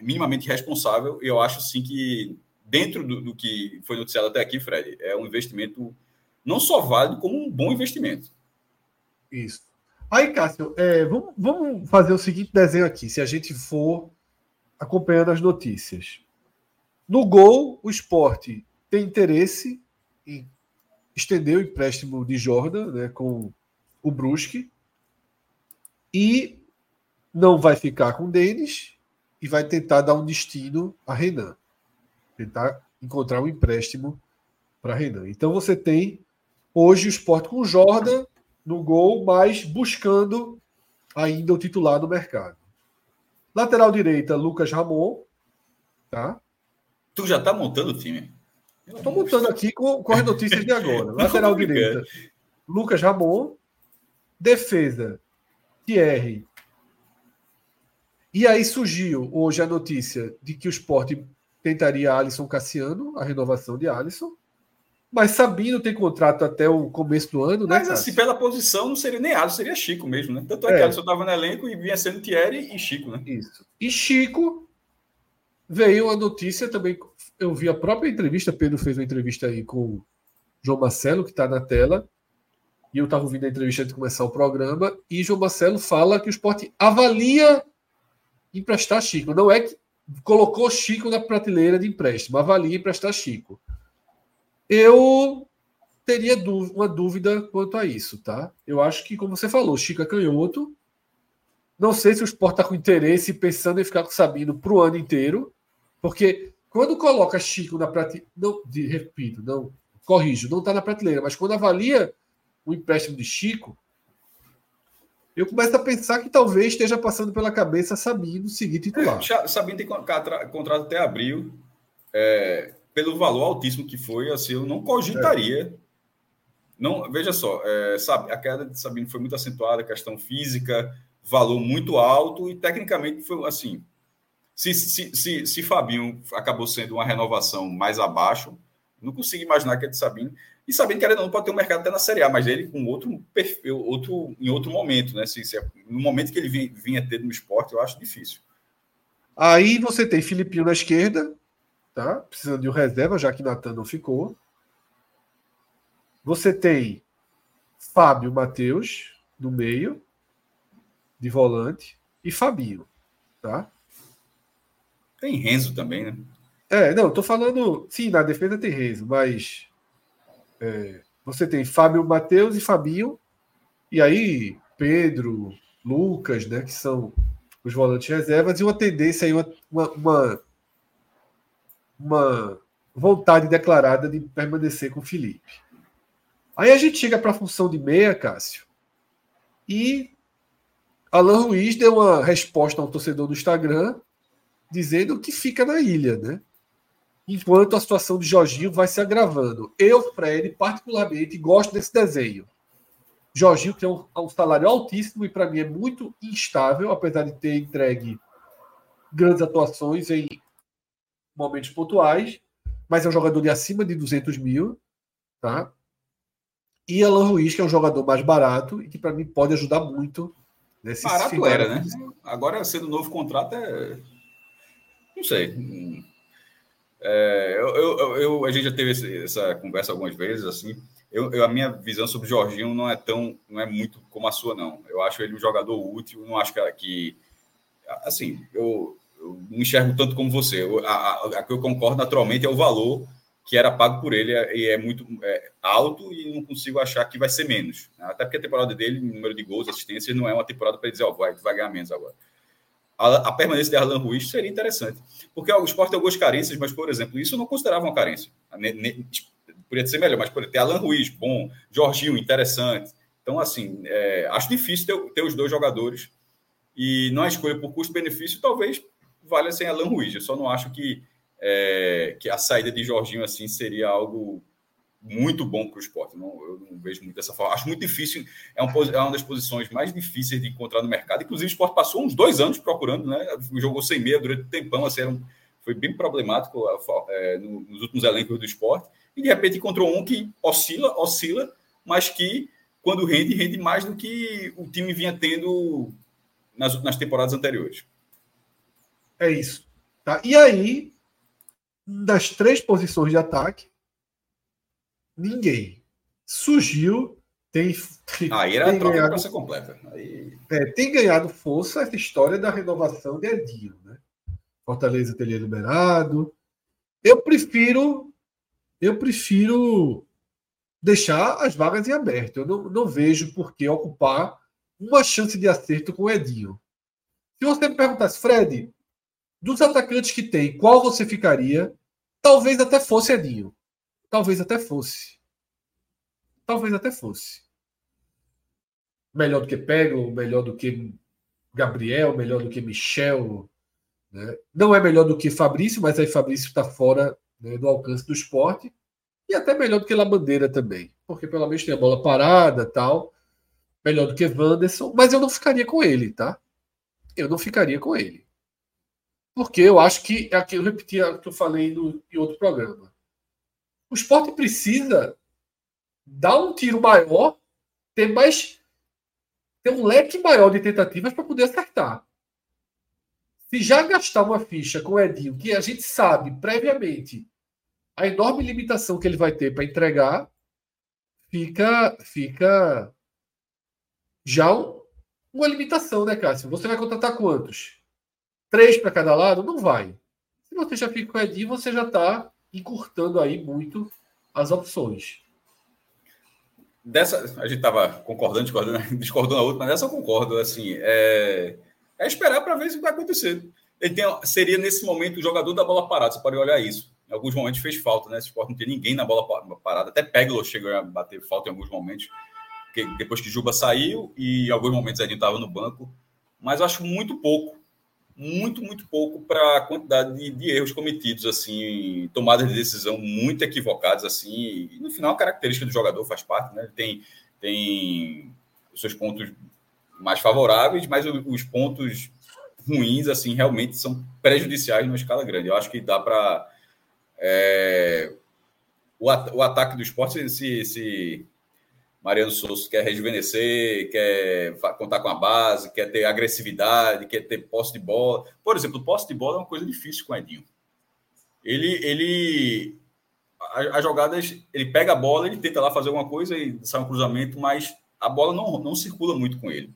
minimamente responsável. Eu acho sim que, dentro do, do, que foi noticiado até aqui, Fred, é um investimento não só válido, como um bom investimento. Isso. Aí, Cássio, é, vamos, vamos fazer o seguinte desenho aqui, se a gente for acompanhando as notícias. No gol, o esporte tem interesse em estendeu o empréstimo de Jordan né, com o Brusque e não vai ficar com o Denis e vai tentar dar um destino a Renan. Tentar encontrar um empréstimo para Renan. Então você tem hoje o esporte com Jordan no gol, mas buscando ainda o titular do mercado. Lateral direita, Lucas Ramon. Tá? Tu já tá montando o time? Estou montando aqui com, com as notícias de agora. Lateral direita, Lucas Ramon. Defesa, Thierry. E aí surgiu hoje a notícia de que o esporte tentaria Alisson Cassiano, a renovação de Alisson. Mas Sabino tem contrato até o começo do ano, né? Mas assim, pela posição não seria nem Alisson, seria Chico mesmo, né? Tanto é, é. que Alisson estava no elenco e vinha sendo Thierry e Chico, né? Isso. E Chico veio a notícia também eu vi a própria entrevista, Pedro fez uma entrevista aí com o João Marcelo, que está na tela, e eu estava ouvindo a entrevista antes de começar o programa, e João Marcelo fala que o esporte avalia emprestar Chico. Não é que colocou Chico na prateleira de empréstimo, avalia emprestar Chico. Eu teria uma dúvida quanto a isso, tá? Eu acho que, como você falou, Chico é canhoto. Não sei se o esporte está com interesse pensando em ficar com Sabino para o ano inteiro, porque quando coloca Chico na prateleira, não, de, repito, não, corrijo, não está na prateleira, mas quando avalia o empréstimo de Chico, eu começo a pensar que talvez esteja passando pela cabeça Sabino seguir titular. É, Sabino tem contrato até abril. É, pelo valor altíssimo que foi, assim, eu não cogitaria. É. Não, veja só, é, sabe, a queda de Sabino foi muito acentuada, questão física, valor muito alto e tecnicamente foi assim se, se, se, se Fabinho acabou sendo uma renovação mais abaixo, não consigo imaginar que é de Sabino. E sabendo que ele não pode ter um mercado até na Série A, mas ele com outro perfil, outro, em outro momento, né? Se, se, é, no momento que ele vinha, vinha ter no esporte, eu acho difícil. Aí você tem Filipinho na esquerda, tá? Precisando de um reserva, já que Natan não ficou. Você tem Fábio Matheus no meio. de volante e Fabinho, tá? Tem Renzo também, né? É, não, tô falando. Sim, na defesa tem Renzo, mas. É, você tem Fábio Matheus e Fabinho, e aí Pedro, Lucas, né, que são os volantes reservas, e uma tendência aí, uma, uma, uma, vontade declarada de permanecer com o Felipe. Aí a gente chega para a função de meia, Cássio, e Alan Ruiz deu uma resposta ao torcedor do Instagram dizendo que fica na ilha, né? Enquanto a situação de Jorginho vai se agravando. Eu, Fred, particularmente, gosto desse desenho. Jorginho tem um, um salário altíssimo e para mim é muito instável, apesar de ter entregue grandes atuações em momentos pontuais, mas é um jogador de acima de 200 mil, tá? E Alan Ruiz, que é um jogador mais barato e que para mim pode ajudar muito. Nesse barato era, né? Agora, sendo novo contrato, é. Não sei. É, eu, eu, eu, a gente já teve essa conversa algumas vezes, assim. Eu, eu, a minha visão sobre o Jorginho não é tão, não é muito como a sua, não. Eu acho ele um jogador útil, não acho que, que assim, eu, eu não enxergo tanto como você. Eu, a, a, que eu concordo naturalmente é o valor que era pago por ele e é muito é, alto e não consigo achar que vai ser menos. Até porque a temporada dele, número de gols, assistências, não é uma temporada para dizer, ó, vai, vai ganhar menos agora. A, a permanência de Arlan Ruiz seria interessante. Porque o esporte tem algumas carências, mas, por exemplo, isso eu não considerava uma carência. Ne, ne, poderia ser melhor, mas por ter Alan Ruiz, bom, Jorginho, interessante. Então, assim, é, acho difícil ter, ter, os dois jogadores e não escolha por custo-benefício, talvez valha sem Alan Ruiz. Eu só não acho que, é, que a saída de Jorginho assim seria algo muito bom para o esporte. Não, eu não vejo muito dessa forma. Acho muito difícil, é, um, é, uma das posições mais difíceis de encontrar no mercado. Inclusive, o esporte passou uns dois anos procurando, né? Jogou sem meia durante um tempão, assim, um, foi bem problemático é, nos últimos elencos do esporte e de repente encontrou um que oscila, oscila, mas que quando rende, rende mais do que o time vinha tendo nas, nas temporadas anteriores. É isso. Tá? E aí, das três posições de ataque, ninguém surgiu. Tem, tem, aí era tem a troca ganhado, ser completa. Aí... É, tem ganhado força essa história da renovação de Edinho. Né? Fortaleza teria liberado. Eu prefiro eu prefiro deixar as vagas em aberto. Eu não, não vejo por que ocupar uma chance de acerto com o Edinho. Se você me perguntasse, Fred, dos atacantes que tem, qual você ficaria? Talvez até fosse Edinho. Talvez até fosse. Talvez até fosse. Melhor do que Pego, melhor do que Gabriel, melhor do que Michel. Né? Não é melhor do que Fabrício, mas aí Fabrício está fora né, do alcance do esporte, e até melhor do que La Bandeira também, porque pelo menos tem a bola parada tal, melhor do que Wanderson, mas eu não ficaria com ele, tá? Eu não ficaria com ele. Porque eu acho que, aqui eu repeti que eu falei no, em outro programa. O esporte precisa dar um tiro maior, ter mais. ter um leque maior de tentativas para poder acertar. Se já gastar uma ficha com o Edinho, que a gente sabe previamente a enorme limitação que ele vai ter para entregar, fica, fica já um, uma limitação, né, Cássio? Você vai contratar quantos? Três para cada lado? Não vai. Se você já fica com o Edinho, você já está encurtando aí muito as opções. Dessa, a gente estava concordando, discordando, discordando a outra, mas dessa eu concordo. Assim, é, é esperar para ver se vai acontecer. Ele tem, seria nesse momento o jogador da bola parada. Você pode olhar isso em alguns momentos fez falta, né? Esse esporte não tem ninguém na bola parada. Até Peglo chegou a bater falta em alguns momentos, depois que Juba saiu e em alguns momentos ele estava no banco. Mas eu acho muito pouco, muito, muito pouco para a quantidade de, de, erros cometidos, assim, tomadas de decisão muito equivocadas, assim. E no final, a característica do jogador faz parte, né? Ele tem, tem os seus pontos mais favoráveis, mas os pontos ruins, assim, realmente são prejudiciais numa escala grande. Eu acho que dá para é, o, o, ataque do esporte, se, se Mariano Souza quer rejuvenescer, quer contar com a base, quer ter agressividade, quer ter posse de bola. Por exemplo, posse de bola é uma coisa difícil com o Edinho. Ele, ele as jogadas, ele pega a bola, ele tenta lá fazer alguma coisa e sai um cruzamento, mas a bola não, não circula muito com ele.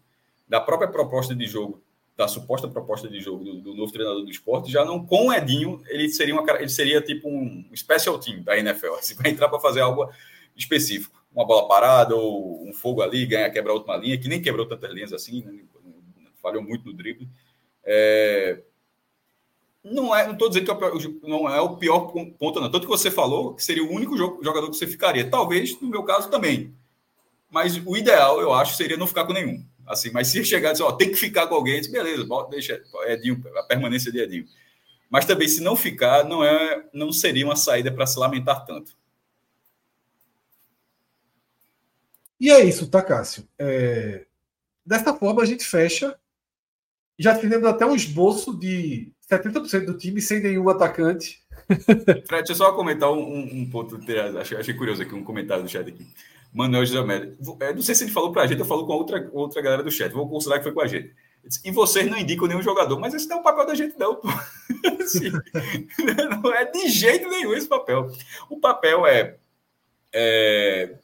da própria proposta de jogo, da suposta proposta de jogo do, do novo treinador do esporte, já não com o Edinho, ele seria, uma, ele seria tipo um special team da NFL, assim, vai entrar para fazer algo específico. Uma bola parada ou um fogo ali, ganha, quebra a última linha, que nem quebrou tantas linhas assim, né? falhou muito no drible. É, não é, não estou dizendo que é pior, não é o pior ponto, não. Tanto que você falou que seria o único jogador que você ficaria. Talvez, no meu caso, também. Mas o ideal, eu acho, seria não ficar com nenhum. Assim, mas se chegar e dizer, ó, tem que ficar com alguém, diz, beleza, deixa Edinho, a permanência de Edinho. Mas também, se não ficar, não, é, não seria uma saída para se lamentar tanto. E é isso, tá, Cássio? É... Dessa forma, a gente fecha. Já fizemos até um esboço de 70% do time sem nenhum atacante. Fred, deixa eu só comentar um, um ponto. Achei, achei, curioso aqui, um comentário do chat aqui. Manuel José Médio. Não sei se ele falou para a gente ou falou com outra, outra galera do chat. Vou considerar que foi com a gente. E vocês não indicam nenhum jogador, mas esse não é o papel da gente, não. assim, não é de jeito nenhum esse papel. O papel é, é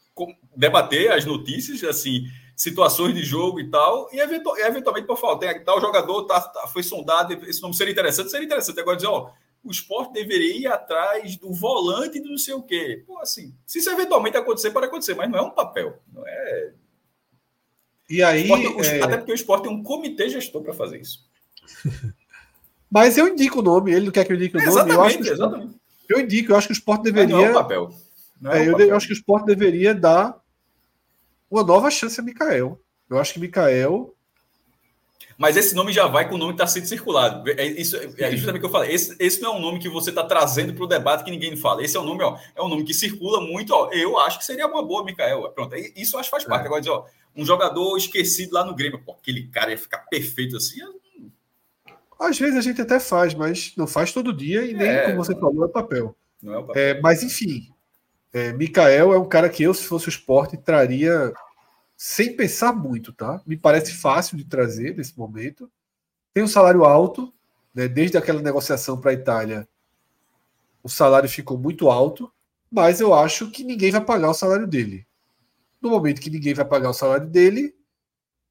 debater as notícias, assim, situações de jogo e tal, e eventualmente, por falar, tem tal jogador tá, tá, foi sondado, esse nome seria interessante, seria interessante. Agora dizer, ó, o esporte deveria ir atrás do volante do não sei o quê. Pô, assim, se isso eventualmente acontecer, pode acontecer, mas não é um papel. Não é. E aí. Esporte, é... Até porque o esporte tem um comitê gestor para fazer isso. mas eu indico o nome, ele não quer que eu indique o nome. Exatamente, eu acho que exatamente. Eu indico, eu acho que o esporte deveria. Mas não é um papel. É, é um eu, papel. eu acho que o esporte deveria dar uma nova chance a Mikael. Eu acho que Mikael. Mas esse nome já vai com o nome que está sendo circulado. É, isso, é justamente o que eu falei. Esse, esse não é um nome que você está trazendo para o debate que ninguém fala. Esse é um nome, ó, é um nome que circula muito. Ó, eu acho que seria uma boa, Mikael. Pronto, isso eu acho que faz parte. É. Agora, dizer, ó, um jogador esquecido lá no Grêmio, pô, aquele cara ia ficar perfeito assim. Às vezes a gente até faz, mas não faz todo dia e nem, é, como você falou, é papel. Não é o papel. É, mas enfim, é, Mikael é um cara que eu, se fosse o esporte, traria sem pensar muito, tá? Me parece fácil de trazer nesse momento. Tem um salário alto, né? desde aquela negociação para a Itália, o salário ficou muito alto, mas eu acho que ninguém vai pagar o salário dele. No momento que ninguém vai pagar o salário dele,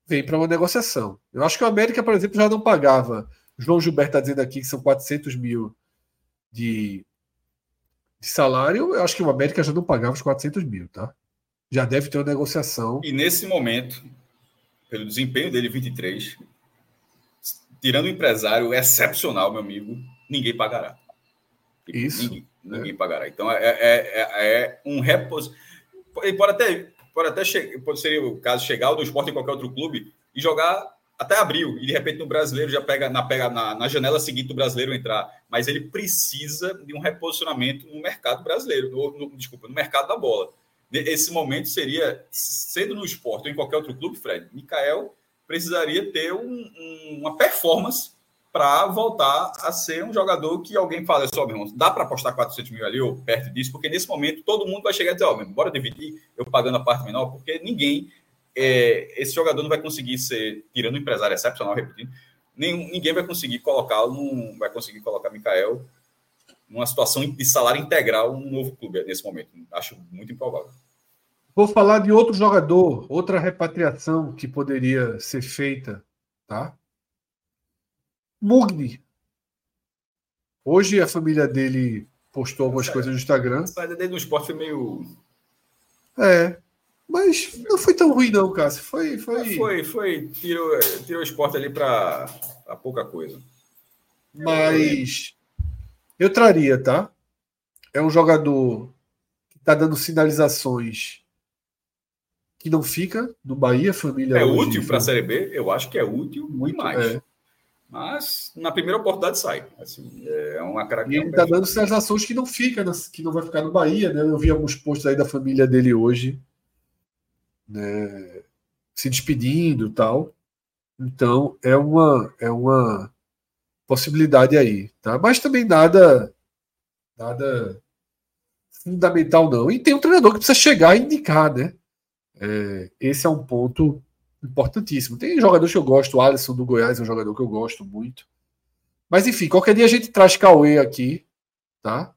vem para uma negociação. Eu acho que o América, por exemplo, já não pagava. João Gilberto está dizendo aqui que são 400 mil de, de salário. Eu acho que o América já não pagava os 400 mil, tá? já deve ter uma negociação. E nesse momento, pelo desempenho dele 23, tirando o empresário excepcional, meu amigo, ninguém pagará. Isso. Ninguém, ninguém é. pagará. Então é, é, é, é um repos. Pode até, pode até chegar, pode ser o caso chegar o do esporte em qualquer outro clube e jogar até abril, e de repente no brasileiro já pega na, pega na, na janela seguinte do brasileiro entrar. Mas ele precisa de um reposicionamento no mercado brasileiro, no, no, desculpa, no mercado da bola esse momento seria, sendo no esporte ou em qualquer outro clube, Fred, Mikael precisaria ter um, um, uma performance para voltar a ser um jogador que alguém fala só, meu irmão, dá para apostar 400 mil ali ou perto disso, porque nesse momento todo mundo vai chegar e dizer, ó, oh, bora dividir, eu pagando a parte menor, porque ninguém, é, esse jogador não vai conseguir ser, tirando um empresário excepcional, repetindo, nenhum, ninguém vai conseguir colocá-lo, vai conseguir colocar Mikael numa situação de salário integral num novo clube nesse momento. Acho muito improvável. Vou falar de outro jogador, outra repatriação que poderia ser feita, tá? Mugni. Hoje a família dele postou algumas coisas no Instagram. A saída dele no esporte foi meio. É. Mas não foi tão ruim, não, Cássio. Foi. Foi, foi, foi. Tirou, tirou o esporte ali para pouca coisa. Mas eu traria, tá? É um jogador que está dando sinalizações que não fica no Bahia, família. É útil para a Série B? Eu acho que é útil muito mais. É. Mas na primeira oportunidade sai. Assim, é uma característica. E ele está dando sensações que não fica, que não vai ficar no Bahia, né? Eu vi alguns posts aí da família dele hoje, né? Se despedindo tal. Então é uma é uma possibilidade aí, tá? Mas também nada nada fundamental não. E tem um treinador que precisa chegar e indicar, né? É, esse é um ponto importantíssimo. Tem jogadores que eu gosto, o Alisson do Goiás é um jogador que eu gosto muito. Mas enfim, qualquer dia a gente traz Cauê aqui, tá?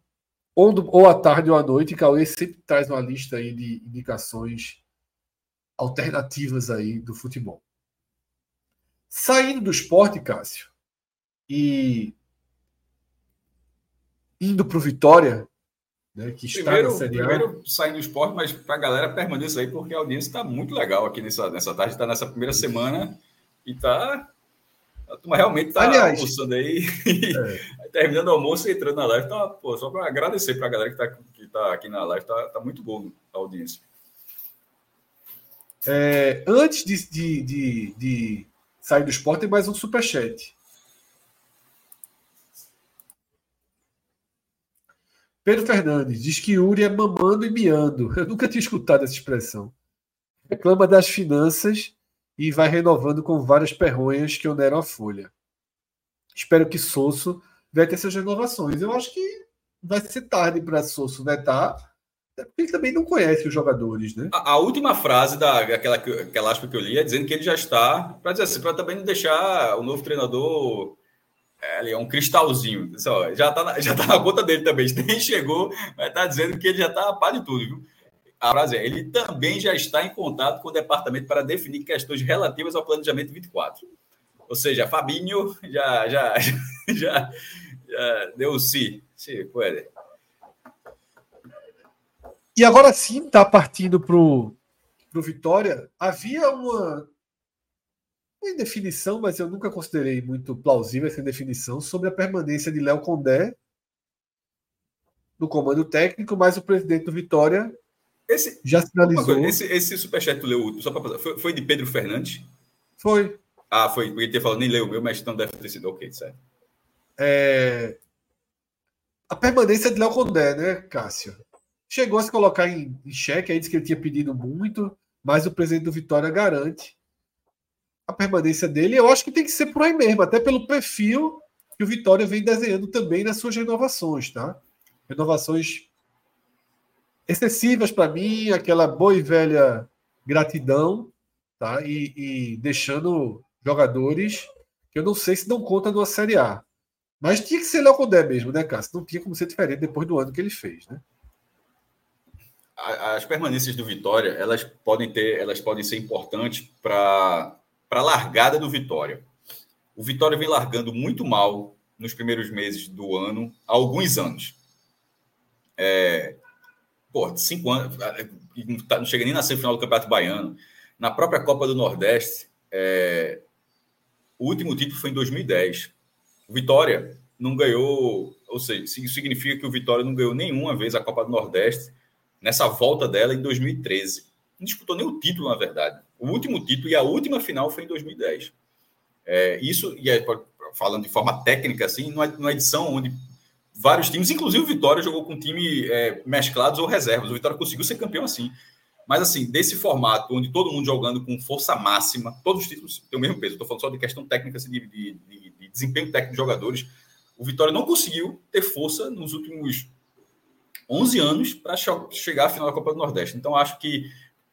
Ou, do, ou à tarde ou à noite, Cauê sempre traz uma lista aí de indicações alternativas aí do futebol. Saindo do esporte, Cássio, e indo para o Vitória, né, que está primeiro, na Série A. Primeiro saindo do esporte, mas para a galera permanecer aí, porque a audiência está muito legal aqui nessa, nessa tarde, está nessa primeira semana e está. A turma realmente está almoçando aí, é. terminando o almoço e entrando na live. Tá, pô, só para agradecer para a galera que está que tá aqui na live, está tá muito bom a audiência. É, antes de, de, de, de, sair do esporte, tem mais um superchat. Pedro Fernandes diz que Yuri é mamando e miando. Eu nunca tinha escutado essa expressão. Reclama das finanças e vai renovando com várias perronhas que oneram a folha. Espero que Sosso venha ter essas renovações. Eu acho que vai ser tarde para Sosso vetar, porque ele também não conhece os jogadores, né? A, a última frase da aquela, aspa que eu li é dizendo que ele já está, para dizer assim, para também não deixar o novo treinador é, é um cristalzinho. Só, já está na, já tá na conta dele também. Nem chegou, mas está dizendo que ele já está a par de tudo, viu? A frase é: ele também já está em contato com o departamento para definir questões relativas ao planejamento 24. Ou seja, Fabinho já, já, já, já deu o si. Se pode. E agora sim, está partindo para o Vitória. Havia uma em definição, mas eu nunca considerei muito plausível essa definição sobre a permanência de Léo Condé no comando técnico, mas o presidente do Vitória esse, já sinalizou. Esse, esse superchat tu leu, só para foi, foi de Pedro Fernandes? Foi. Ah, foi. Eu ia ter falado, nem leu o meu, mas então deve ter sido ok, certo. É... A permanência de Léo Condé, né, Cássio? Chegou a se colocar em, em xeque, aí disse que ele tinha pedido muito, mas o presidente do Vitória garante a permanência dele. Eu acho que tem que ser por aí mesmo, até pelo perfil que o Vitória vem desenhando também nas suas renovações, tá? Renovações excessivas para mim, aquela boa e velha gratidão, tá? E, e, deixando jogadores que eu não sei se dão conta numa Série A. Mas tinha que ser Léo Condé mesmo, né, Cássio? Não tinha como ser diferente depois do ano que ele fez, né? As permanências do Vitória, elas podem ter, elas podem ser importantes para a largada do Vitória. O Vitória vem largando muito mal nos primeiros meses do ano, há alguns anos. É, pô, cinco anos, não, tá, não chega nem na semifinal do Campeonato Baiano. Na própria Copa do Nordeste, é, o último título foi em 2010. O Vitória não ganhou, ou seja, isso significa que o Vitória não ganhou nenhuma vez a Copa do Nordeste nessa volta dela em 2013. Não disputou nem o título, na verdade. O último título e a última final foi em 2010. É, isso, e é, falando de forma técnica, assim, numa, edição onde vários times, inclusive o Vitória, jogou com time é, mesclados ou reservas. O Vitória conseguiu ser campeão assim. Mas, assim, desse formato, onde todo mundo jogando com força máxima, todos os títulos têm o mesmo peso. Estou falando só de questão técnica, assim, de, de, de, de desempenho técnico de jogadores. O Vitória não conseguiu ter força nos últimos 11 anos para chegar à final da Copa do Nordeste. Então, acho que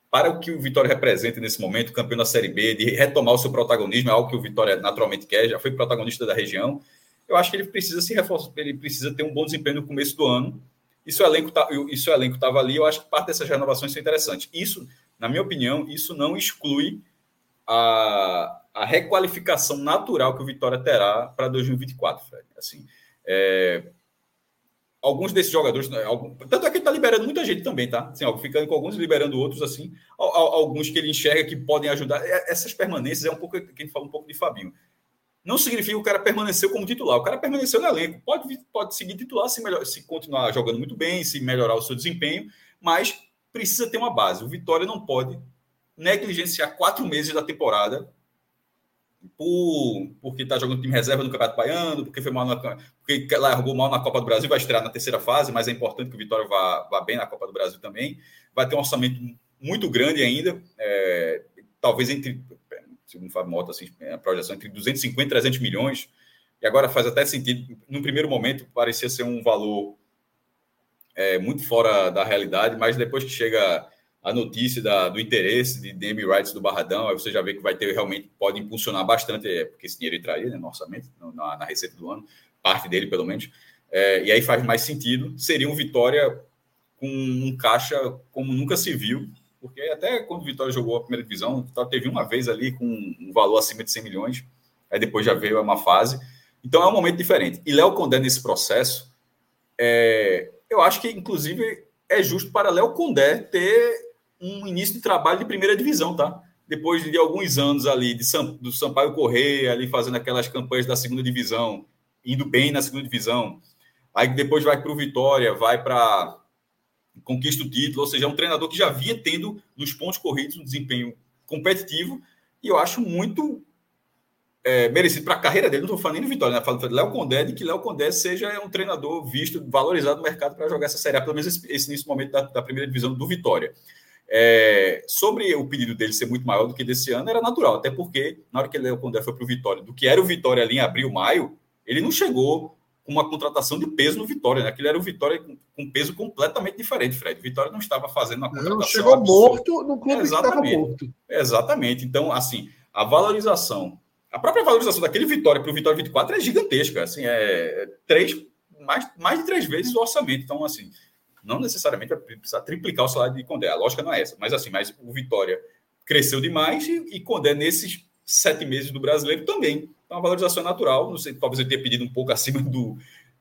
para o que o Vitória representa nesse momento, campeão da Série B, de retomar o seu protagonismo, é algo que o Vitória naturalmente quer, já foi protagonista da região. Eu acho que ele precisa se reforçar, ele precisa ter um bom desempenho no começo do ano. Isso o elenco tá, isso o elenco estava ali, eu acho que parte dessas renovações são interessantes. Isso, na minha opinião, isso não exclui a, a requalificação natural que o Vitória terá para 2024, Fred. Assim, é, alguns desses jogadores, né, tanto é que ele está liberando muita gente também, tá? Assim, ó, ficando com alguns, liberando outros, assim, alguns que ele enxerga que podem ajudar. É, essas permanências é um pouco, quem fala um pouco de Fabinho. Não significa que o cara permaneceu como titular, o cara permaneceu no elenco. Pode, pode seguir titular se, melhor, se continuar jogando muito bem, se melhorar o seu desempenho, mas precisa ter uma base. O Vitória não pode negligenciar quatro meses da temporada por, porque está jogando time reserva no Campeonato Baiano, porque foi mal na, porque largou mal na Copa do Brasil, vai estrear na terceira fase, mas é importante que o Vitória vá, vá bem na Copa do Brasil também. Vai ter um orçamento muito grande ainda, é, talvez entre, segundo o Fábio Mota, assim, a projeção entre 250 e 300 milhões, e agora faz até sentido, no primeiro momento parecia ser um valor é, muito fora da realidade, mas depois que chega a notícia da, do interesse de DM Rights do Barradão, aí você já vê que vai ter realmente, pode impulsionar bastante, é, porque esse dinheiro entraria né, no orçamento, na, na, receita do ano, parte dele pelo menos, é, e aí faz mais sentido. Seria um Vitória com um caixa como nunca se viu. Porque até quando o Vitória jogou a primeira divisão, o Vitória teve uma vez ali com um valor acima de 100 milhões, aí depois já veio uma fase. Então é um momento diferente. E Léo Condé nesse processo, é, eu acho que inclusive é justo para Léo Condé ter um início de trabalho de primeira divisão, tá? Depois de alguns anos ali de Sam, do Sampaio Correia, ali fazendo aquelas campanhas da segunda divisão, indo bem na segunda divisão, aí depois vai para o Vitória, vai para conquista o título, ou seja, é um treinador que já vinha tendo nos pontos corridos um desempenho competitivo, e eu acho muito é, merecido para a carreira dele, não estou falando nem no Vitória, né? falando de Léo Condé, de que Léo Condé seja um treinador visto, valorizado no mercado para jogar essa Série pelo menos esse, esse nesse momento da, da, primeira divisão do Vitória. É, sobre o pedido dele ser muito maior do que desse ano, era natural, até porque na hora que Léo Condé foi para o Vitória, do que era o Vitória ali em abril, maio, ele não chegou com uma contratação de peso no Vitória, né? Era o Vitória com, com peso completamente diferente, Fred. O Vitória não estava fazendo uma contratação. Não, chegou absurda. morto no clube Exatamente. que estava morto. Exatamente. Então, assim, a valorização, a própria valorização daquele Vitória para o Vitória 24 é gigantesca. Assim, é três, mais, mais de três vezes o orçamento. Então, assim, não necessariamente precisa triplicar o salário de Condé. A lógica não é essa. Mas, assim, mas o Vitória cresceu demais e, e Condé, nesses sete meses do brasileiro, também uma valorização natural. Não sei, talvez eu tenha pedido um pouco acima do,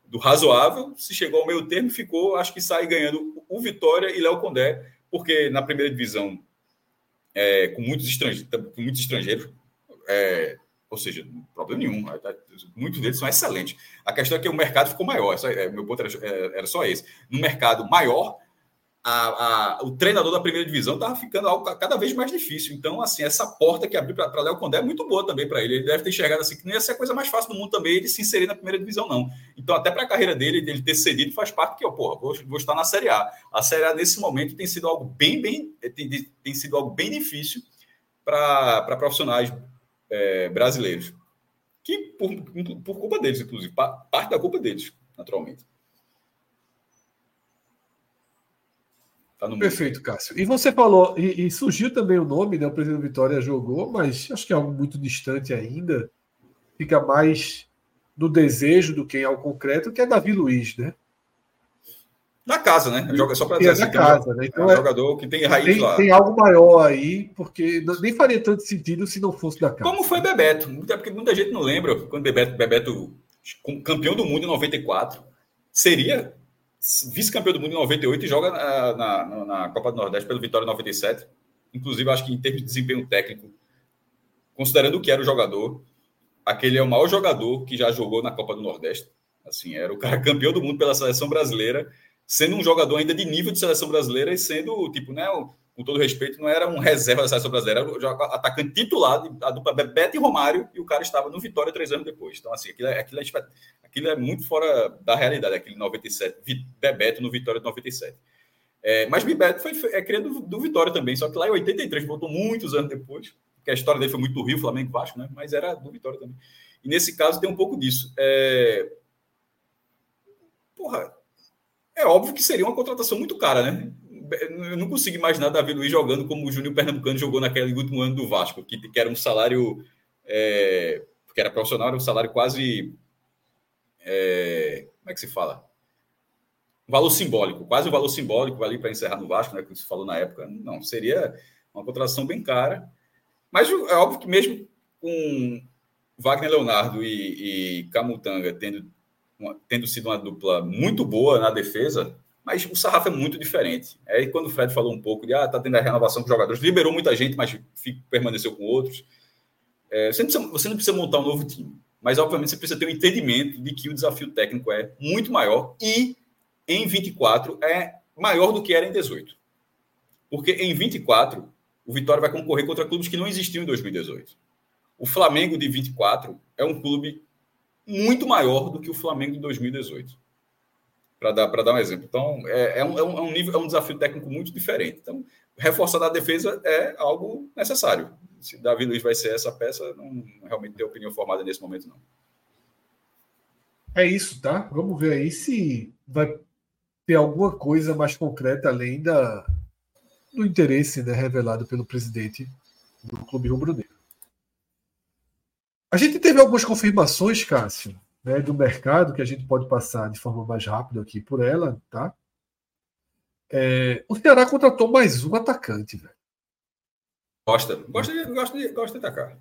do razoável. Se chegou ao meio termo, ficou, acho que sai ganhando o Vitória e Léo Condé, porque na primeira divisão, é, com, muitos estrangeiros, com muitos estrangeiros, é, ou seja, problema nenhum, muitos deles são excelentes. A questão é que o mercado ficou maior, é, meu ponto era, é, era só esse. No mercado maior, a, a, o treinador da primeira divisão estava ficando algo cada vez mais difícil. Então, assim, essa porta que abriu para Léo Condé é muito boa também para ele. Ele deve ter enxergado assim que não ia ser a coisa mais fácil do mundo também ele se inserir na primeira divisão, não. Então, até para a carreira dele, ele ter cedido faz parte que, porra, vou, vou estar na Série A. A Série A, nesse momento, tem sido algo bem, bem, tem, tem sido algo bem difícil para profissionais é, brasileiros. Que, por, por culpa deles, inclusive, parte da culpa deles, naturalmente. Tá Perfeito, Cássio. E você falou, e, e, surgiu também o nome, né? O presidente Vitória jogou, mas acho que é algo muito distante ainda. Fica mais no desejo do que em algo concreto, que é Davi Luiz, né? Na casa, né? Joga só para dizer é assim, casa, um, né? Então é um jogador que tem raiz tem, lá. Tem algo maior aí, porque nem faria tanto sentido se não fosse da casa. Como foi Bebeto? Até porque muita gente não lembra quando Bebeto, Bebeto campeão do mundo em 94, seria vice-campeão do mundo em 98 e joga na, na, na, Copa do Nordeste pelo Vitória 97. Inclusive, acho que em termos de desempenho técnico, considerando o que era o jogador, aquele é o maior jogador que já jogou na Copa do Nordeste. Assim, era o cara campeão do mundo pela seleção brasileira, sendo um jogador ainda de nível de seleção brasileira e sendo, tipo, né, com todo respeito, não era um reserva da seleção brasileira, era um atacante titular, a dupla Bebeto e Romário, e o cara estava no Vitória três anos depois. Então, assim, aquilo é, aquilo é, aquilo é muito fora da realidade, aquele 97, Bebeto no Vitória de 97. É, mas Bebeto foi, foi é criado do, do, Vitória também, só que lá em 83, voltou muitos anos depois, porque a história dele foi muito do Rio, Flamengo Vasco, né? Mas era do Vitória também. E nesse caso tem um pouco disso. É... Porra, é óbvio que seria uma contratação muito cara, né? eu não consigo imaginar Davi Luiz jogando como o Júnior Pernambucano jogou naquele último ano do Vasco, que, que era um salário, é, que era profissional, era um salário quase. É, como é que se fala? Valor simbólico, quase um valor simbólico ali para encerrar no Vasco, né? Que se falou na época. Não, seria uma contratação bem cara. Mas é óbvio que mesmo com Wagner Leonardo e, e Camutanga tendo, uma, tendo sido uma dupla muito boa na defesa, mas o sarrafo é muito diferente. Aí quando o Fred falou um pouco de ah, tá tendo a renovação com os jogadores, liberou muita gente, mas permaneceu com outros. É, você, não precisa, você não precisa montar um novo time, mas obviamente você precisa ter um entendimento de que o desafio técnico é muito maior e em 24 é maior do que era em 18. Porque em 24 o Vitória vai concorrer contra clubes que não existiam em 2018. O Flamengo de 24 é um clube muito maior do que o Flamengo de 2018 para dar, dar um exemplo. Então, é, é, um, é, um, nível, é um desafio técnico muito diferente. Então, reforçar a defesa é algo necessário. Se Davi Luiz vai ser essa peça, não realmente tenho opinião formada nesse momento, não. É isso, tá? Vamos ver aí se vai ter alguma coisa mais concreta além da, do interesse né, revelado pelo presidente do Clube Rubro-Negro. A gente teve algumas confirmações, Cássio, né, do mercado, que a gente pode passar de forma mais rápida aqui por ela, tá? É, o Ceará contratou mais um atacante, velho. Gosta, gosta de, gosta de, gosta de atacar.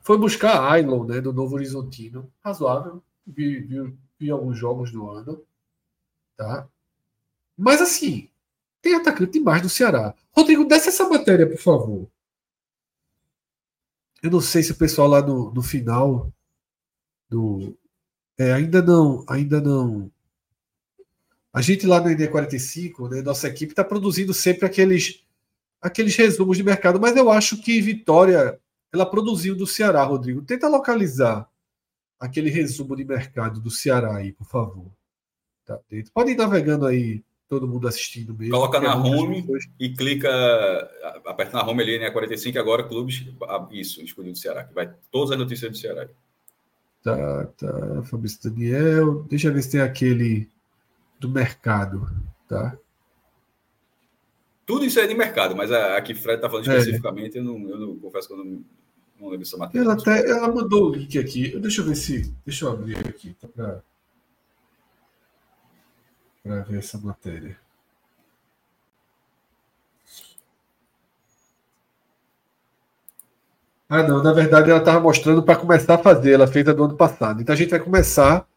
Foi buscar Ailon, né, do Novo Horizontino. Razoável. Vi, vi, vi alguns jogos do ano. Tá? Mas assim, tem atacante demais do Ceará. Rodrigo, desce essa matéria, por favor. Eu não sei se o pessoal lá no, no final do. É, ainda não. Ainda não. A gente lá no NE45, né, nossa equipe, está produzindo sempre aqueles, aqueles resumos de mercado, mas eu acho que Vitória ela produziu do Ceará, Rodrigo. Tenta localizar aquele resumo de mercado do Ceará aí, por favor. Tá dentro. Pode ir navegando aí, todo mundo assistindo mesmo. Coloca na home e clica, aperta na home ali, né? 45 agora, clubes. Isso, escolhido do Ceará, que vai todas as notícias do Ceará. Tá, tá. Fabrício Daniel. Deixa eu ver se tem aquele do mercado, tá? Tudo isso é de mercado, mas aqui Fred está falando é. especificamente, é. eu, não, eu não confesso que eu não, não lembro essa matéria. Ela, até, ela mandou o link aqui. Deixa eu ver se. Deixa eu abrir aqui tá, para ver essa matéria. Ah, não, na verdade ela estava mostrando para começar a fazer, ela fez a do ano passado. Então a gente vai começar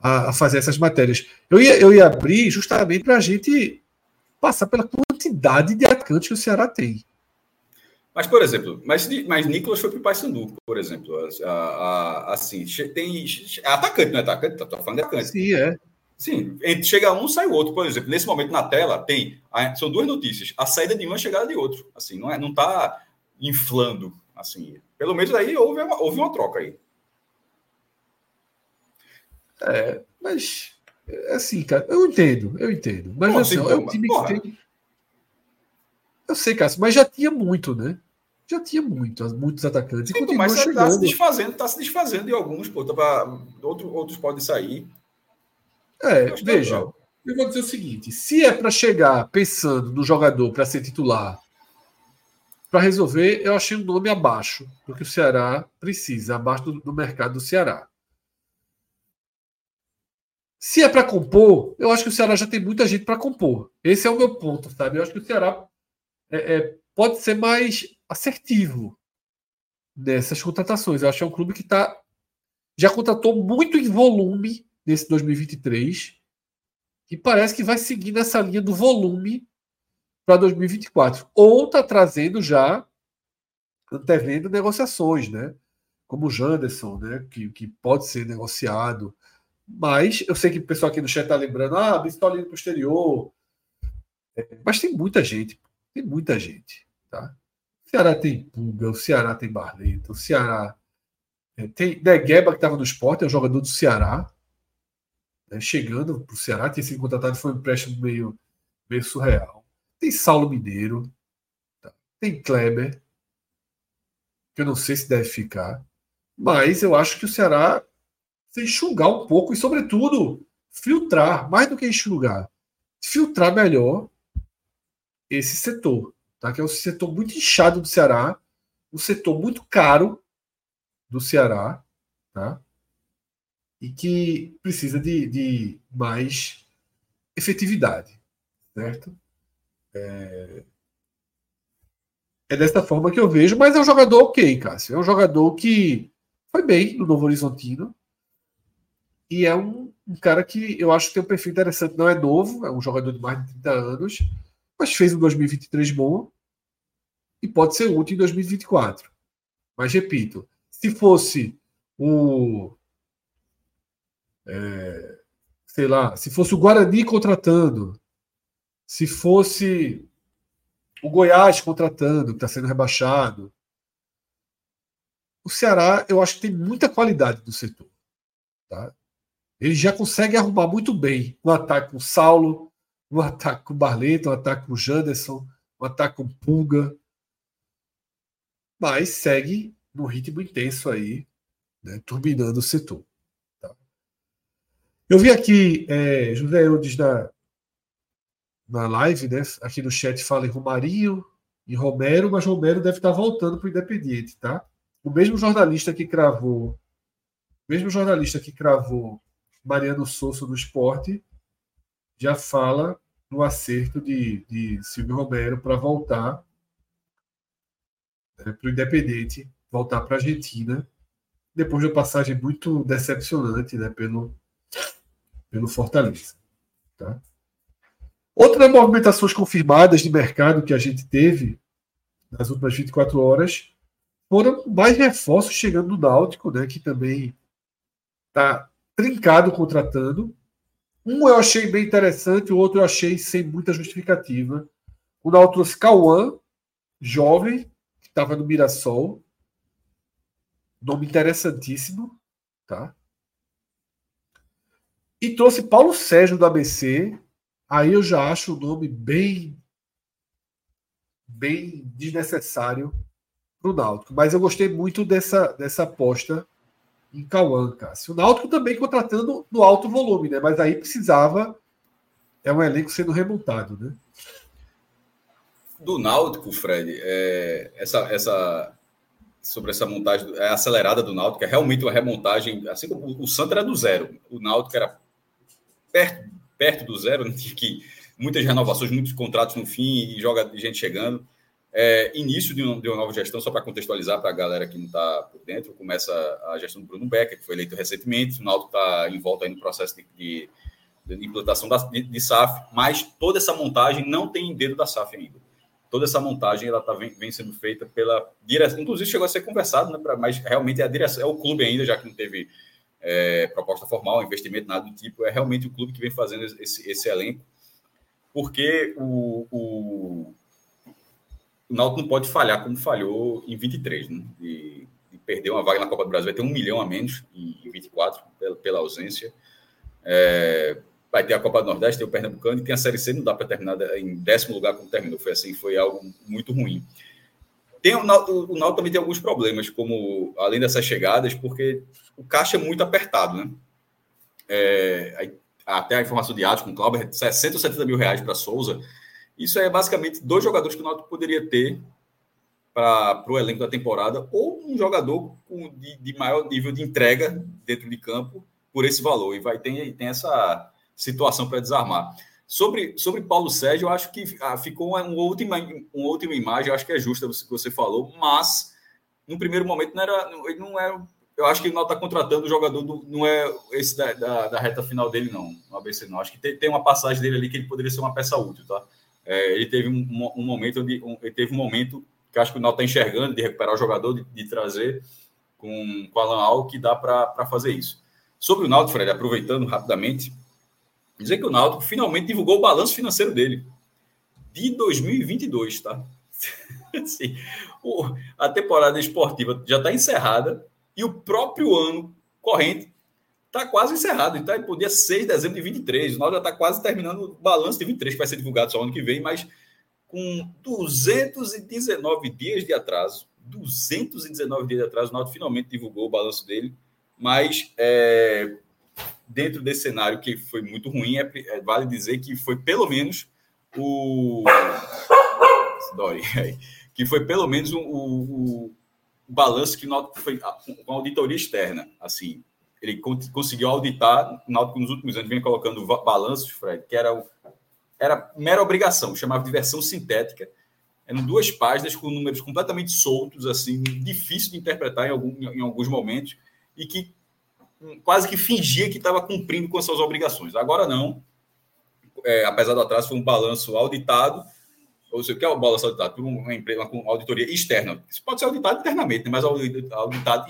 a, a fazer essas matérias. Eu ia, eu ia abrir justamente para a gente passar pela quantidade de atacantes que o Ceará tem. Mas, por exemplo, mas, mas Nicolas foi para o Paysandu, por exemplo. A, a, assim, tem. É atacante, não é atacante? Tá, falando de atacante. Sim, é. Sim, chega um, sai o outro. Por exemplo, nesse momento na tela tem. São duas notícias. A saída de um e a chegada de outro. Assim, não, é, não tá inflando. Assim, pelo menos aí houve uma, houve uma troca aí. É, mas é assim, cara, eu entendo, eu entendo. Mas assim, é um time que tem. Eu sei, Cássio, mas já tinha muito, né? Já tinha muito, muitos atacantes. Sim, mas está se desfazendo, está se desfazendo de alguns, pô. Tá pra, outro, outros podem sair. É, veja, legal. eu vou dizer o seguinte: se é para chegar pensando no jogador para ser titular, para resolver, eu achei um nome abaixo do que o Ceará precisa, abaixo do, do mercado do Ceará. Se é para compor, eu acho que o Ceará já tem muita gente para compor. Esse é o meu ponto, sabe? Eu acho que o Ceará é, é, pode ser mais assertivo nessas contratações. Eu acho que é um clube que tá, já contratou muito em volume nesse 2023 e parece que vai seguir nessa linha do volume para 2024. Ou está trazendo já, antevendo negociações, né? Como o Janderson, né? que, que pode ser negociado mas eu sei que o pessoal aqui no chat está lembrando, ah, indo posterior. É, mas tem muita gente, tem muita gente. Tá? O Ceará tem Pulga, o Ceará tem Barleta, o Ceará é, tem Negueba, que estava no esporte, é um jogador do Ceará. Né, chegando para o Ceará, tinha sido contratado, foi um empréstimo meio, meio surreal. Tem Saulo Mineiro, tá? tem Kleber, que eu não sei se deve ficar. Mas eu acho que o Ceará você enxugar um pouco e, sobretudo, filtrar, mais do que enxugar, filtrar melhor esse setor, tá? que é um setor muito inchado do Ceará, um setor muito caro do Ceará, tá? E que precisa de, de mais efetividade, certo? É... é dessa forma que eu vejo, mas é um jogador ok, Cássio. É um jogador que foi bem no Novo Horizontino, e é um, um, cara que eu acho que tem um perfil interessante. Não é novo, é um jogador de mais de 30 anos, mas fez um 2023 bom e pode ser útil em 2024. Mas repito, se fosse o. É, sei lá, se fosse o Guarani contratando, se fosse o Goiás contratando, que está sendo rebaixado, o Ceará, eu acho que tem muita qualidade do setor. Tá? ele já consegue arrumar muito bem um ataque com o Saulo, um ataque com o Barleto, um ataque com o Janderson, um ataque com o Pulga. Mas segue num ritmo intenso aí, né, turbinando o setor. Eu vi aqui, é, José Eudes na, na live, né, aqui no chat fala em Romarinho e Romero, mas Romero deve estar voltando para o Independiente, tá? O mesmo jornalista que cravou, o mesmo jornalista que cravou Mariano Souza do esporte já fala no acerto de, de Silvio Romero para voltar né, para o Independente, voltar para a Argentina, depois de uma passagem muito decepcionante né, pelo, pelo Fortaleza. Tá? Outras movimentações confirmadas de mercado que a gente teve nas últimas 24 horas foram mais reforços chegando no Náutico, né, que também está trincado contratando. Um eu achei bem interessante, o outro eu achei sem muita justificativa. O Náutico trouxe Cauã, jovem, que estava no Mirassol. Nome interessantíssimo, tá? E trouxe Paulo Sérgio do ABC. Aí eu já acho o nome bem bem desnecessário para o Náutico. Mas eu gostei muito dessa, dessa aposta em Cauã, Cássio. O Náutico também contratando no alto volume, né? Mas aí precisava. É um elenco sendo remontado, né? Do Náutico, Fred, é, essa, essa, sobre essa montagem é acelerada do Náutico, é realmente uma remontagem. Assim como o Santos era do zero, o Náutico era perto, perto do zero, né? que muitas renovações, muitos contratos no fim e joga gente chegando. É, início de, um, de, uma nova gestão, só para contextualizar para a galera que não está por dentro, começa a gestão do Bruno Becker, que foi eleito recentemente, o Náutico está em volta no processo de, de, de implantação da, de, SAF, mas toda essa montagem não tem dedo da SAF ainda. Toda essa montagem ela tá, vem, vem sendo feita pela direção, inclusive chegou a ser conversado, né, pra, mas realmente é a direção, é o clube ainda, já que não teve é, proposta formal, investimento, nada do tipo, é realmente o clube que vem fazendo esse, esse elenco, porque o, o o Náutico não pode falhar como falhou em 23, né? E, e perder uma vaga na Copa do Brasil. Vai ter um milhão a menos em, 24 pela, pela ausência. É, vai ter a Copa do Nordeste, tem o Pernambucano e tem a Série C, não dá para terminar em décimo lugar como terminou. Foi assim, foi algo muito ruim. Tem, o, Náutico, também tem alguns problemas, como além dessas chegadas, porque o caixa é muito apertado, né? É, até a informação de Atos com o Cláudio, 60 ou 70 mil reais para Souza isso é basicamente dois jogadores que o Náutico poderia ter para o elenco da temporada, ou um jogador com, de, de, maior nível de entrega dentro de campo por esse valor. E vai ter tem essa situação para desarmar. Sobre, sobre Paulo Sérgio, eu acho que ah, ficou uma, última, uma última imagem, eu acho que é justa o que você falou, mas no primeiro momento não era. Não era é, eu acho que o Náutico está contratando o jogador, do, não é esse da, da, da, reta final dele, não, no ABC, não. Acho que tem, tem uma passagem dele ali que ele poderia ser uma peça útil, tá? É, ele teve um, um momento onde um, ele teve um momento que acho que o Náutico está enxergando de recuperar o jogador, de, de trazer com, com Alan Al que dá para fazer isso. Sobre o Náutico, Fred, aproveitando rapidamente, dizer que o Náutico finalmente divulgou o balanço financeiro dele de 2022, tá? assim, o, a temporada esportiva já está encerrada e o próprio ano corrente está quase encerrado. Então, ele podia 6 de dezembro de 23. Nós já está quase terminando o balanço de 23, que vai ser divulgado só ano que vem, mas com 219 dias de atraso, 219 dias de atraso, o Náutico finalmente divulgou o balanço dele, mas é, dentro desse cenário que foi muito ruim, é, é, vale dizer que foi pelo menos o... Dói, que foi pelo menos o, o, o balanço que Náutico foi com auditoria externa, assim, ele conseguiu auditar, o Náutico nos últimos anos vem colocando balanços, Fred, que era, era mera obrigação, chamava de versão sintética. Eram duas páginas com números completamente soltos, assim, difícil de interpretar em, algum, em alguns momentos, e que quase que fingia que estava cumprindo com as suas obrigações. Agora não, é, apesar do atraso, foi um balanço auditado, ou seja, o que é o balanço auditado? Por uma, empresa, uma auditoria externa. Isso pode ser auditado internamente, né? mas auditado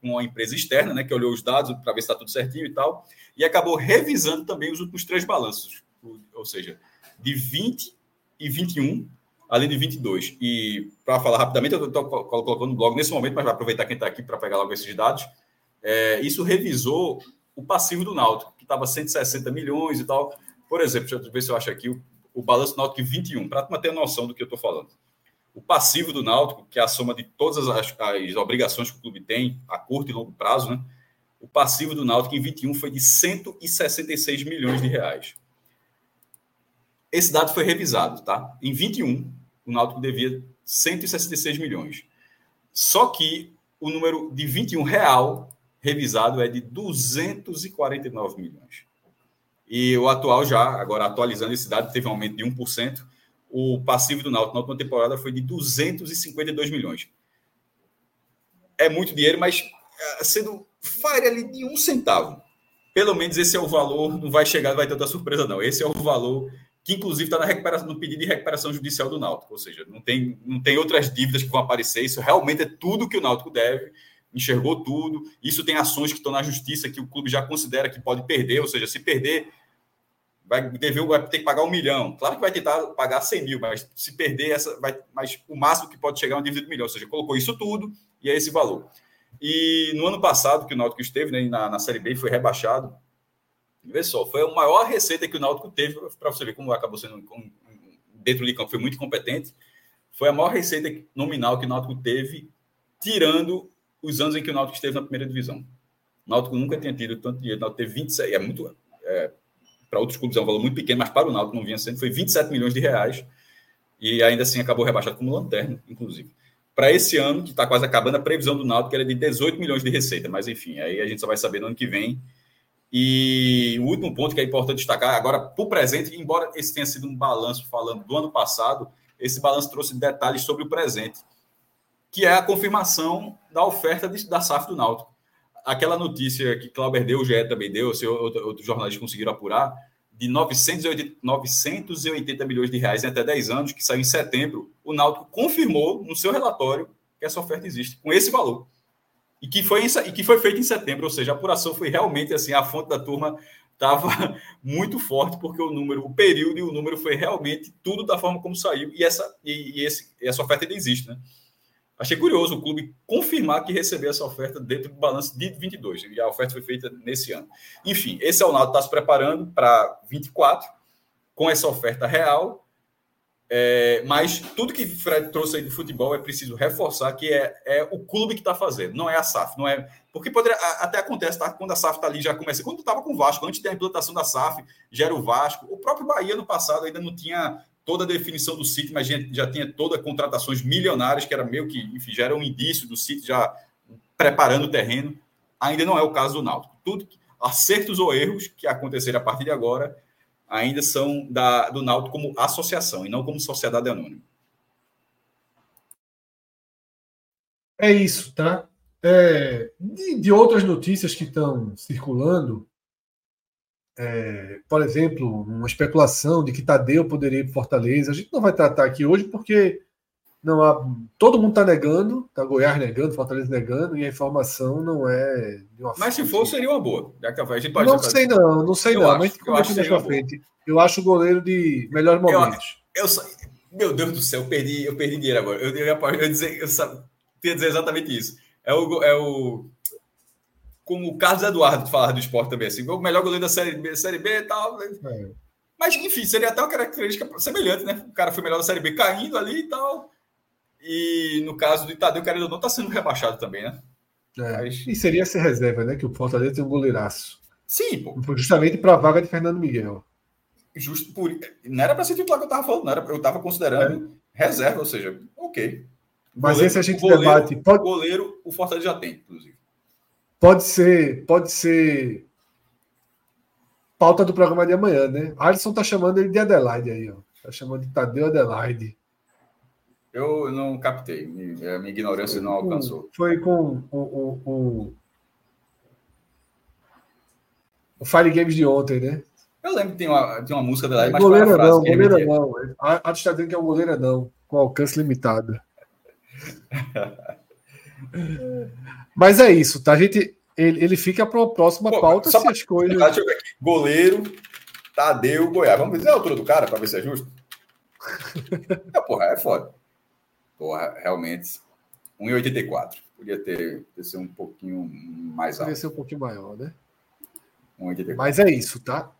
com uma empresa externa, né, que olhou os dados para ver se está tudo certinho e tal, e acabou revisando também os últimos três balanços, ou seja, de 20 e 21, além de 22. E para falar rapidamente, eu estou colocando no blog nesse momento, mas vai aproveitar quem está aqui para pegar logo esses dados. É, isso revisou o passivo do Náutico, que estava 160 milhões e tal. Por exemplo, deixa eu ver se eu acho aqui o, o balanço do Náutico 21, para ter noção do que eu estou falando. O passivo do Náutico, que é a soma de todas as, as obrigações que o clube tem a curto e longo prazo, né? O passivo do Náutico em 21 foi de 166 milhões de reais. Esse dado foi revisado, tá? Em 21, o Náutico devia 166 milhões. Só que o número de 21 real revisado é de 249 milhões. E o atual já, agora atualizando esse dado, teve um aumento de 1%. O passivo do Náutico na última temporada foi de 252 milhões. É muito dinheiro, mas eh, sendo fire ali de um centavo. Pelo menos esse é o valor, não vai chegar, não vai ter outra surpresa, não. Esse é o valor que, inclusive, está no pedido de recuperação judicial do Náutico. Ou seja, não tem, não tem outras dívidas que vão aparecer. Isso realmente é tudo que o Náutico deve enxergou tudo. Isso tem ações que estão na justiça que o clube já considera que pode perder, ou seja, se perder, vai dever, vai ter que pagar um milhão. Claro que vai tentar pagar 100 mil, mas se perder, essa vai, mas o máximo que pode chegar é uma dívida de um milhão, ou seja, colocou isso tudo e é esse valor. E no ano passado, que o Náutico esteve né, na, na Série B, foi rebaixado. Vê só, foi a maior receita que o Náutico teve, para você ver como acabou sendo um, dentro de campo, foi muito competente. Foi a maior receita nominal que o Náutico teve, tirando os anos em que o Náutico esteve na primeira divisão. O Náutico nunca tinha tido tanto dinheiro. O Náutico teve 26, é muito. É, para outros clubes é um valor muito pequeno, mas para o Náutico não vinha sendo, foi 27 milhões de reais. E ainda assim acabou rebaixado como lanterna, inclusive. Para esse ano, que está quase acabando, a previsão do Náutico era de 18 milhões de receita, mas enfim, aí a gente só vai saber no ano que vem. E o último ponto que é importante destacar, agora, para o presente, embora esse tenha sido um balanço falando do ano passado, esse balanço trouxe detalhes sobre o presente que é a confirmação da oferta de, da SAF do Náutico. Aquela notícia que Clauber deu, o GE também deu, se outros outro jornalistas conseguiram apurar, de 980, 980 milhões de reais em até 10 anos, que saiu em setembro, o Náutico confirmou no seu relatório que essa oferta existe, com esse valor. E que foi, e que foi feito em setembro, ou seja, a apuração foi realmente assim, a fonte da turma estava muito forte, porque o número, o período e o número foi realmente tudo da forma como saiu, e essa, e, e esse, essa oferta ainda existe, né? Achei curioso o clube confirmar que recebeu essa oferta dentro do balanço de 22, e a oferta foi feita nesse ano. Enfim, esse é o Náutico está se preparando para 24 com essa oferta real, é, mas tudo que Fred trouxe aí do futebol é preciso reforçar que é, é o clube que está fazendo, não é a SAF, não é porque poderia, até acontece tá, quando a SAF está ali já começa, quando estava com o Vasco, antes da implantação da SAF, já era o Vasco, o próprio Bahia no passado ainda não tinha toda a definição do City, mas já, tinha toda contratações milionárias, que era meio que, enfim, já era um indício do City já preparando o terreno. Ainda não é o caso do Náutico. Tudo, acertos ou erros que acontecerem a partir de agora ainda são da, do Náutico como associação e não como sociedade anônima. É isso, tá? É, de, de outras notícias que estão circulando, é, por exemplo, uma especulação de que Tadeu poderia ir para Fortaleza. A gente não vai tratar aqui hoje porque não há, todo mundo está negando, tá Goiás negando, Fortaleza negando, e a informação não é Mas se for, seria uma boa. A gente pode não sei não, não sei eu não, acho, mas eu acho que frente. Eu acho o goleiro de melhores momentos. Eu, eu, meu Deus do céu, eu perdi, eu perdi dinheiro agora. Eu, eu, eu, eu, dizer, eu, eu, eu dizer exatamente isso. É o, é o como o Carlos Eduardo falar do esporte também, assim, o melhor goleiro da Série B, série B e tal. Né? É. Mas, enfim, seria até uma característica semelhante, né? O cara foi melhor da Série B caindo ali e tal. E no caso do Itadeu, querendo ou não, está sendo rebaixado também, né? É. Mas... E seria essa reserva, né? Que o Fortaleza tem um goleiraço. Sim, pô. Justamente para a vaga de Fernando Miguel. Justo por. Não era para ser titular que eu estava falando, não era, eu estava considerando é. reserva, ou seja, ok. Mas goleiro, esse a gente goleiro, debate. Pode... Goleiro, o Fortaleza já tem, inclusive. Pode ser, pode ser pauta do programa de amanhã, né? Alisson tá chamando ele de Adelaide aí, ó. Tá chamando de Tadeu Adelaide. Eu não captei, a minha ignorância não alcançou. Foi com o, o, o, o Fire Games de ontem, né? Eu lembro que tem uma, tem uma música da Adelaide, mas goleira não, goleira não. A, a está dizendo que é um goleiro não, com alcance limitado. Mas é isso, tá? A gente, ele, ele fica para uma próxima Pô, pauta se as coisas. Deixa eu ver aqui. Goleiro, Tadeu, Goiás. Vamos dizer a altura do cara para ver se é justo? é, porra, é foda. Porra, realmente. 1,84. Podia ter, ter ser um pouquinho mais alto. Podia ser um pouquinho maior, né? 1,84. Mas é isso, tá?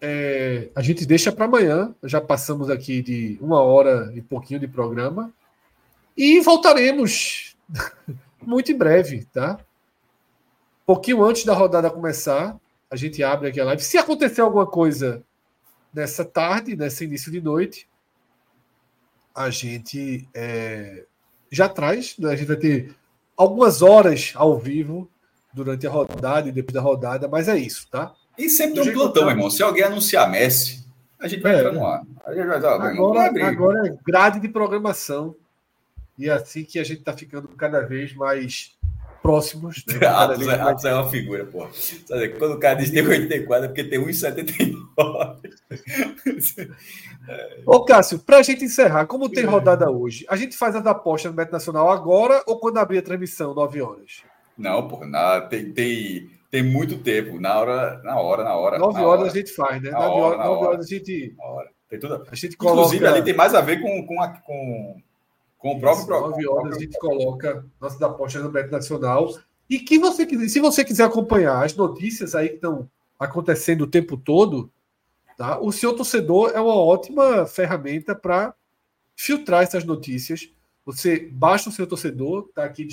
É, a gente deixa para amanhã. Já passamos aqui de uma hora e pouquinho de programa. E voltaremos muito em breve, tá? Pouquinho antes da rodada começar, a gente abre aqui a live. Se acontecer alguma coisa nessa tarde, nesse início de noite, a gente é, já traz, né? a gente vai ter algumas horas ao vivo durante a rodada e depois da rodada, mas é isso, tá? E sempre tem um plantão, irmão. Se alguém anunciar Messi, a gente vai é. entrar no ar. Vai, agora, agora é grade de programação. E é assim que a gente está ficando cada vez mais próximos. Né? Atos, é, Atos é uma figura, pô. Quando o cara diz que tem 84 é porque tem 1,79. Ô, Cássio, para a gente encerrar, como tem rodada hoje, a gente faz as apostas no Beto Nacional agora ou quando abrir a transmissão, 9 horas? Não, pô, na, tem, tem, tem muito tempo. Na hora, na hora, na hora. 9 horas hora. a gente faz, né? 9 horas, horas a gente. Tem tudo. A gente coloca... Inclusive, ali tem mais a ver com, com, a, com com o próprio. Isso, 9 horas a gente coloca nossas apostas no Beto Nacional. E que você se você quiser acompanhar as notícias aí que estão acontecendo o tempo todo, tá? o seu torcedor é uma ótima ferramenta para filtrar essas notícias. Você baixa o seu torcedor, está aqui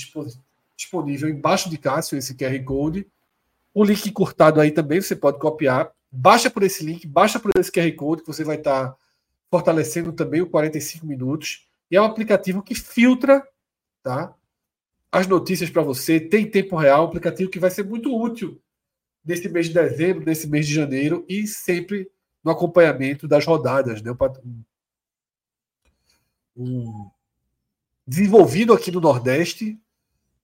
disponível embaixo de Cássio esse QR Code. O link curtado aí também você pode copiar. Baixa por esse link, baixa por esse QR Code que você vai estar tá fortalecendo também o 45 minutos. E é um aplicativo que filtra tá, as notícias para você, tem tempo real, um aplicativo que vai ser muito útil nesse mês de dezembro, nesse mês de janeiro e sempre no acompanhamento das rodadas. Né? Um, desenvolvido aqui no Nordeste,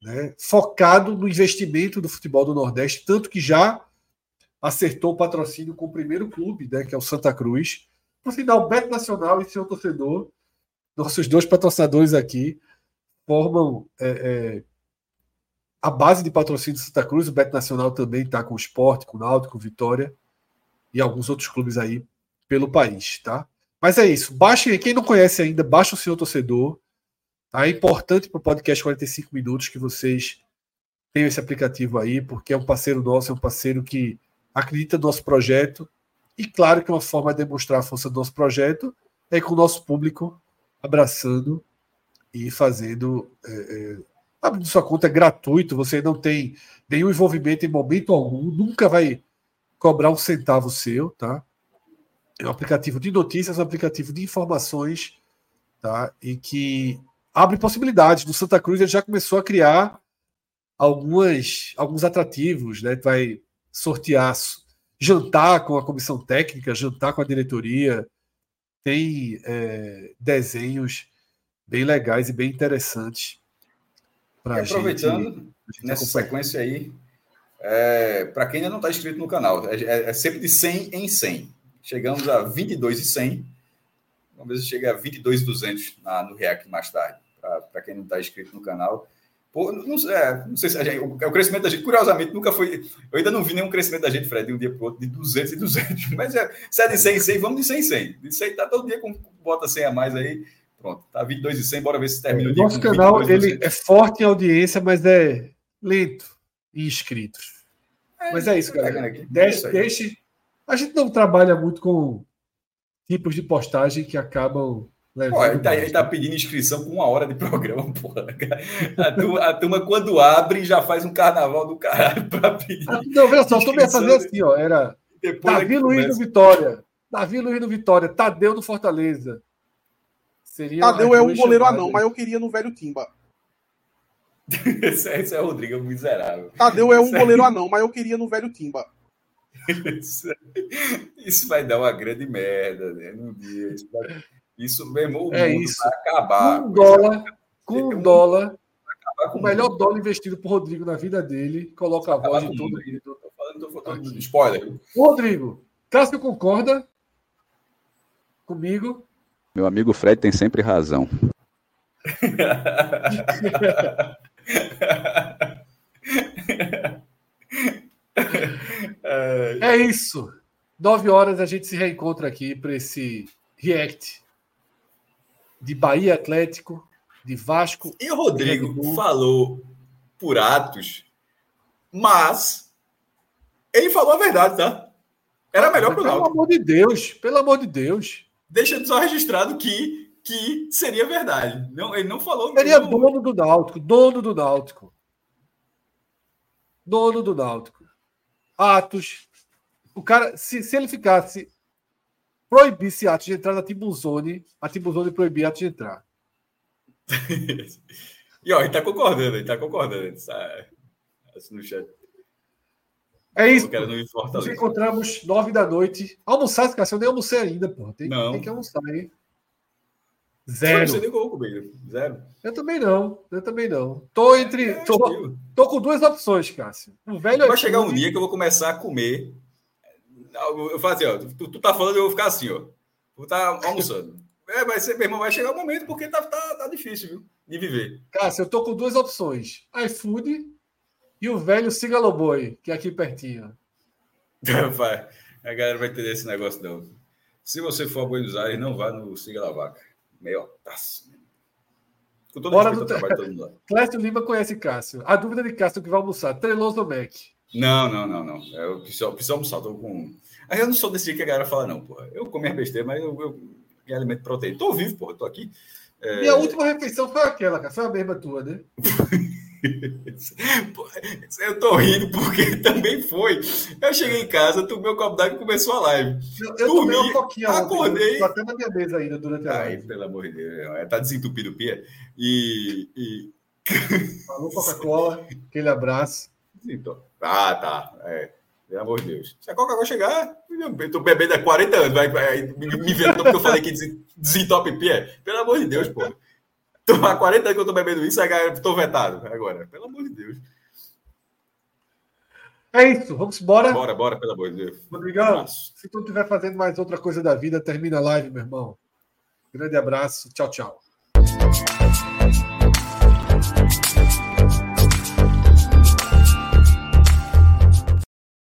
né? focado no investimento do futebol do Nordeste, tanto que já acertou o patrocínio com o primeiro clube, né, que é o Santa Cruz. No final, Beto Nacional e seu torcedor nossos dois patrocinadores aqui formam é, é, a base de patrocínio de Santa Cruz. O Beto Nacional também está com o Esporte, com o Náutico, Vitória e alguns outros clubes aí pelo país, tá? Mas é isso. Baixem, quem não conhece ainda, baixa o seu torcedor. Tá? É importante para o podcast 45 minutos que vocês tenham esse aplicativo aí, porque é um parceiro nosso, é um parceiro que acredita no nosso projeto. E claro que uma forma de demonstrar a força do nosso projeto é com o nosso público abraçando e fazendo. É, é, sua conta é gratuito, você não tem nenhum envolvimento em momento algum, nunca vai cobrar um centavo seu, tá? É um aplicativo de notícias, um aplicativo de informações, tá? E que abre possibilidades. No Santa Cruz ele já começou a criar algumas, alguns atrativos, né? Vai sortear jantar com a comissão técnica, jantar com a diretoria, tem é, desenhos bem legais e bem interessantes. E aproveitando, gente, nessa sequência aí, é, para quem ainda não está inscrito no canal, é, é, é, sempre de 100 em 100. Chegamos a 22 e 100. Vamos ver se chega a 22 e 200 na, no React mais tarde, para quem não está inscrito no canal. Pô, não, é, não sei se gente, o, o, crescimento da gente, curiosamente, nunca foi. Eu ainda não vi nenhum crescimento da gente, Fred, de um dia para o outro, de 200 e 200. Mas é, se é de 100 em 100, vamos de 100 em 100. De 100 tá todo dia com bota 100 a mais aí. Pronto, tá 22 e 100, bora ver se termina o dia. Nosso canal 22, ele é forte em audiência, mas é lento em inscritos. É, mas é isso, galera. Deixe, deixe. A gente não trabalha muito com tipos de postagem que acabam Pô, ele, tá, ele tá pedindo inscrição com uma hora de programa, porra. A turma, a turma, quando abre, já faz um carnaval do caralho para pedir. Ah, não, veja só, eu ia fazer assim, ó. Era Depois Davi Luiz no Vitória. Davi Luiz no Vitória. Tadeu no Fortaleza. Seria Tadeu é um goleiro anão, mas eu queria no velho Timba. esse, é, é o Rodrigo miserável. Tadeu é um esse goleiro é... anão, mas eu queria no velho Timba. Isso, isso vai dar uma grande merda, né? No dia. Isso vai... Isso mesmo, o é mundo isso. vai acabar. Com um dólar, com um dólar, com o melhor mundo. dólar investido por Rodrigo na vida dele, coloca a voz de todo mundo. Tô falando, tô falando spoiler. Rodrigo, Cássio concorda comigo? Meu amigo Fred tem sempre razão. é isso. Nove horas a gente se reencontra aqui para esse react de Bahia Atlético, de Vasco. E o Rodrigo falou por atos, mas ele falou a verdade, tá? Era melhor para o Náutico. Pelo amor de Deus, pelo amor de Deus. Deixa só registrado que, que seria verdade. Não, ele não falou. Seria não... dono do Náutico, dono do Náutico. Dono do Náutico. Atos. O cara, se, se ele ficasse proibisse atos de entrar na Tibuzone, a Tibuzone proibia atos de entrar. e ó, ele tá concordando, ele tá concordando. Tá... Assim no chat. É isso. Nos encontramos nove da noite. Almoçar, cara, eu nem almocei ainda, pô. Tem, tem que almoçar, hein? Zero. Você nem comigo. Zero. Eu também não. Eu também não. Tô entre. É, tô, tô, com duas opções, Cássio. O velho Vai chegar um dia que eu vou começar a comer. Eu falo assim, ó. Tu, tu tá falando, eu vou ficar assim, ó. Tu tá almoçando. É, vai ser, meu irmão, vai chegar o um momento porque tá, tá, tá difícil, viu? De viver. Cássio, eu tô com duas opções: iFood e o velho Cigaloboy, que é aqui pertinho. Vai. A galera vai entender esse negócio, não. Se você for a Buenos Aires, não vá no Siga Vaca meio otaço. Com todo Bora do trabalho todo mundo Clécio Lima conhece Cássio. A dúvida de Cássio que vai almoçar, treloso ou Mac? Não, não, não, não. Eu preciso, preciso almoçar, tô com. Aí eu não sou desse dia que a galera fala, não, porra. Eu comi a besteira, mas eu, eu, eu alimento proteína. Tô vivo, porra, tô aqui. É... Minha última refeição foi aquela, cara. Foi a mesma tua, né? Eu tô rindo porque também foi. Eu cheguei em casa, tomei o copo d'água e começou a live. Eu, eu Dormi, tomei uma coquinha acordei. Tô até na minha mesa ainda durante a live. Ai, pelo amor de Deus. É, tá desentupido o pia. E. e... Falou Coca-Cola, aquele abraço. Ah, tá. É. Pelo amor de Deus. Se a Coca-Cola chegar, eu tô bebendo há 40 anos, vai, me, vendo porque eu falei que desentope pia. Pelo amor de Deus, pô. Há 40 anos que eu tô bebendo isso, agora tô vetado agora. Pelo amor de Deus. É isso, vamos embora. Bora, bora, pelo amor de Deus. Rodrigão, se tu estiver fazendo mais outra coisa da vida, termina a live, meu irmão. Grande abraço, tchau, tchau.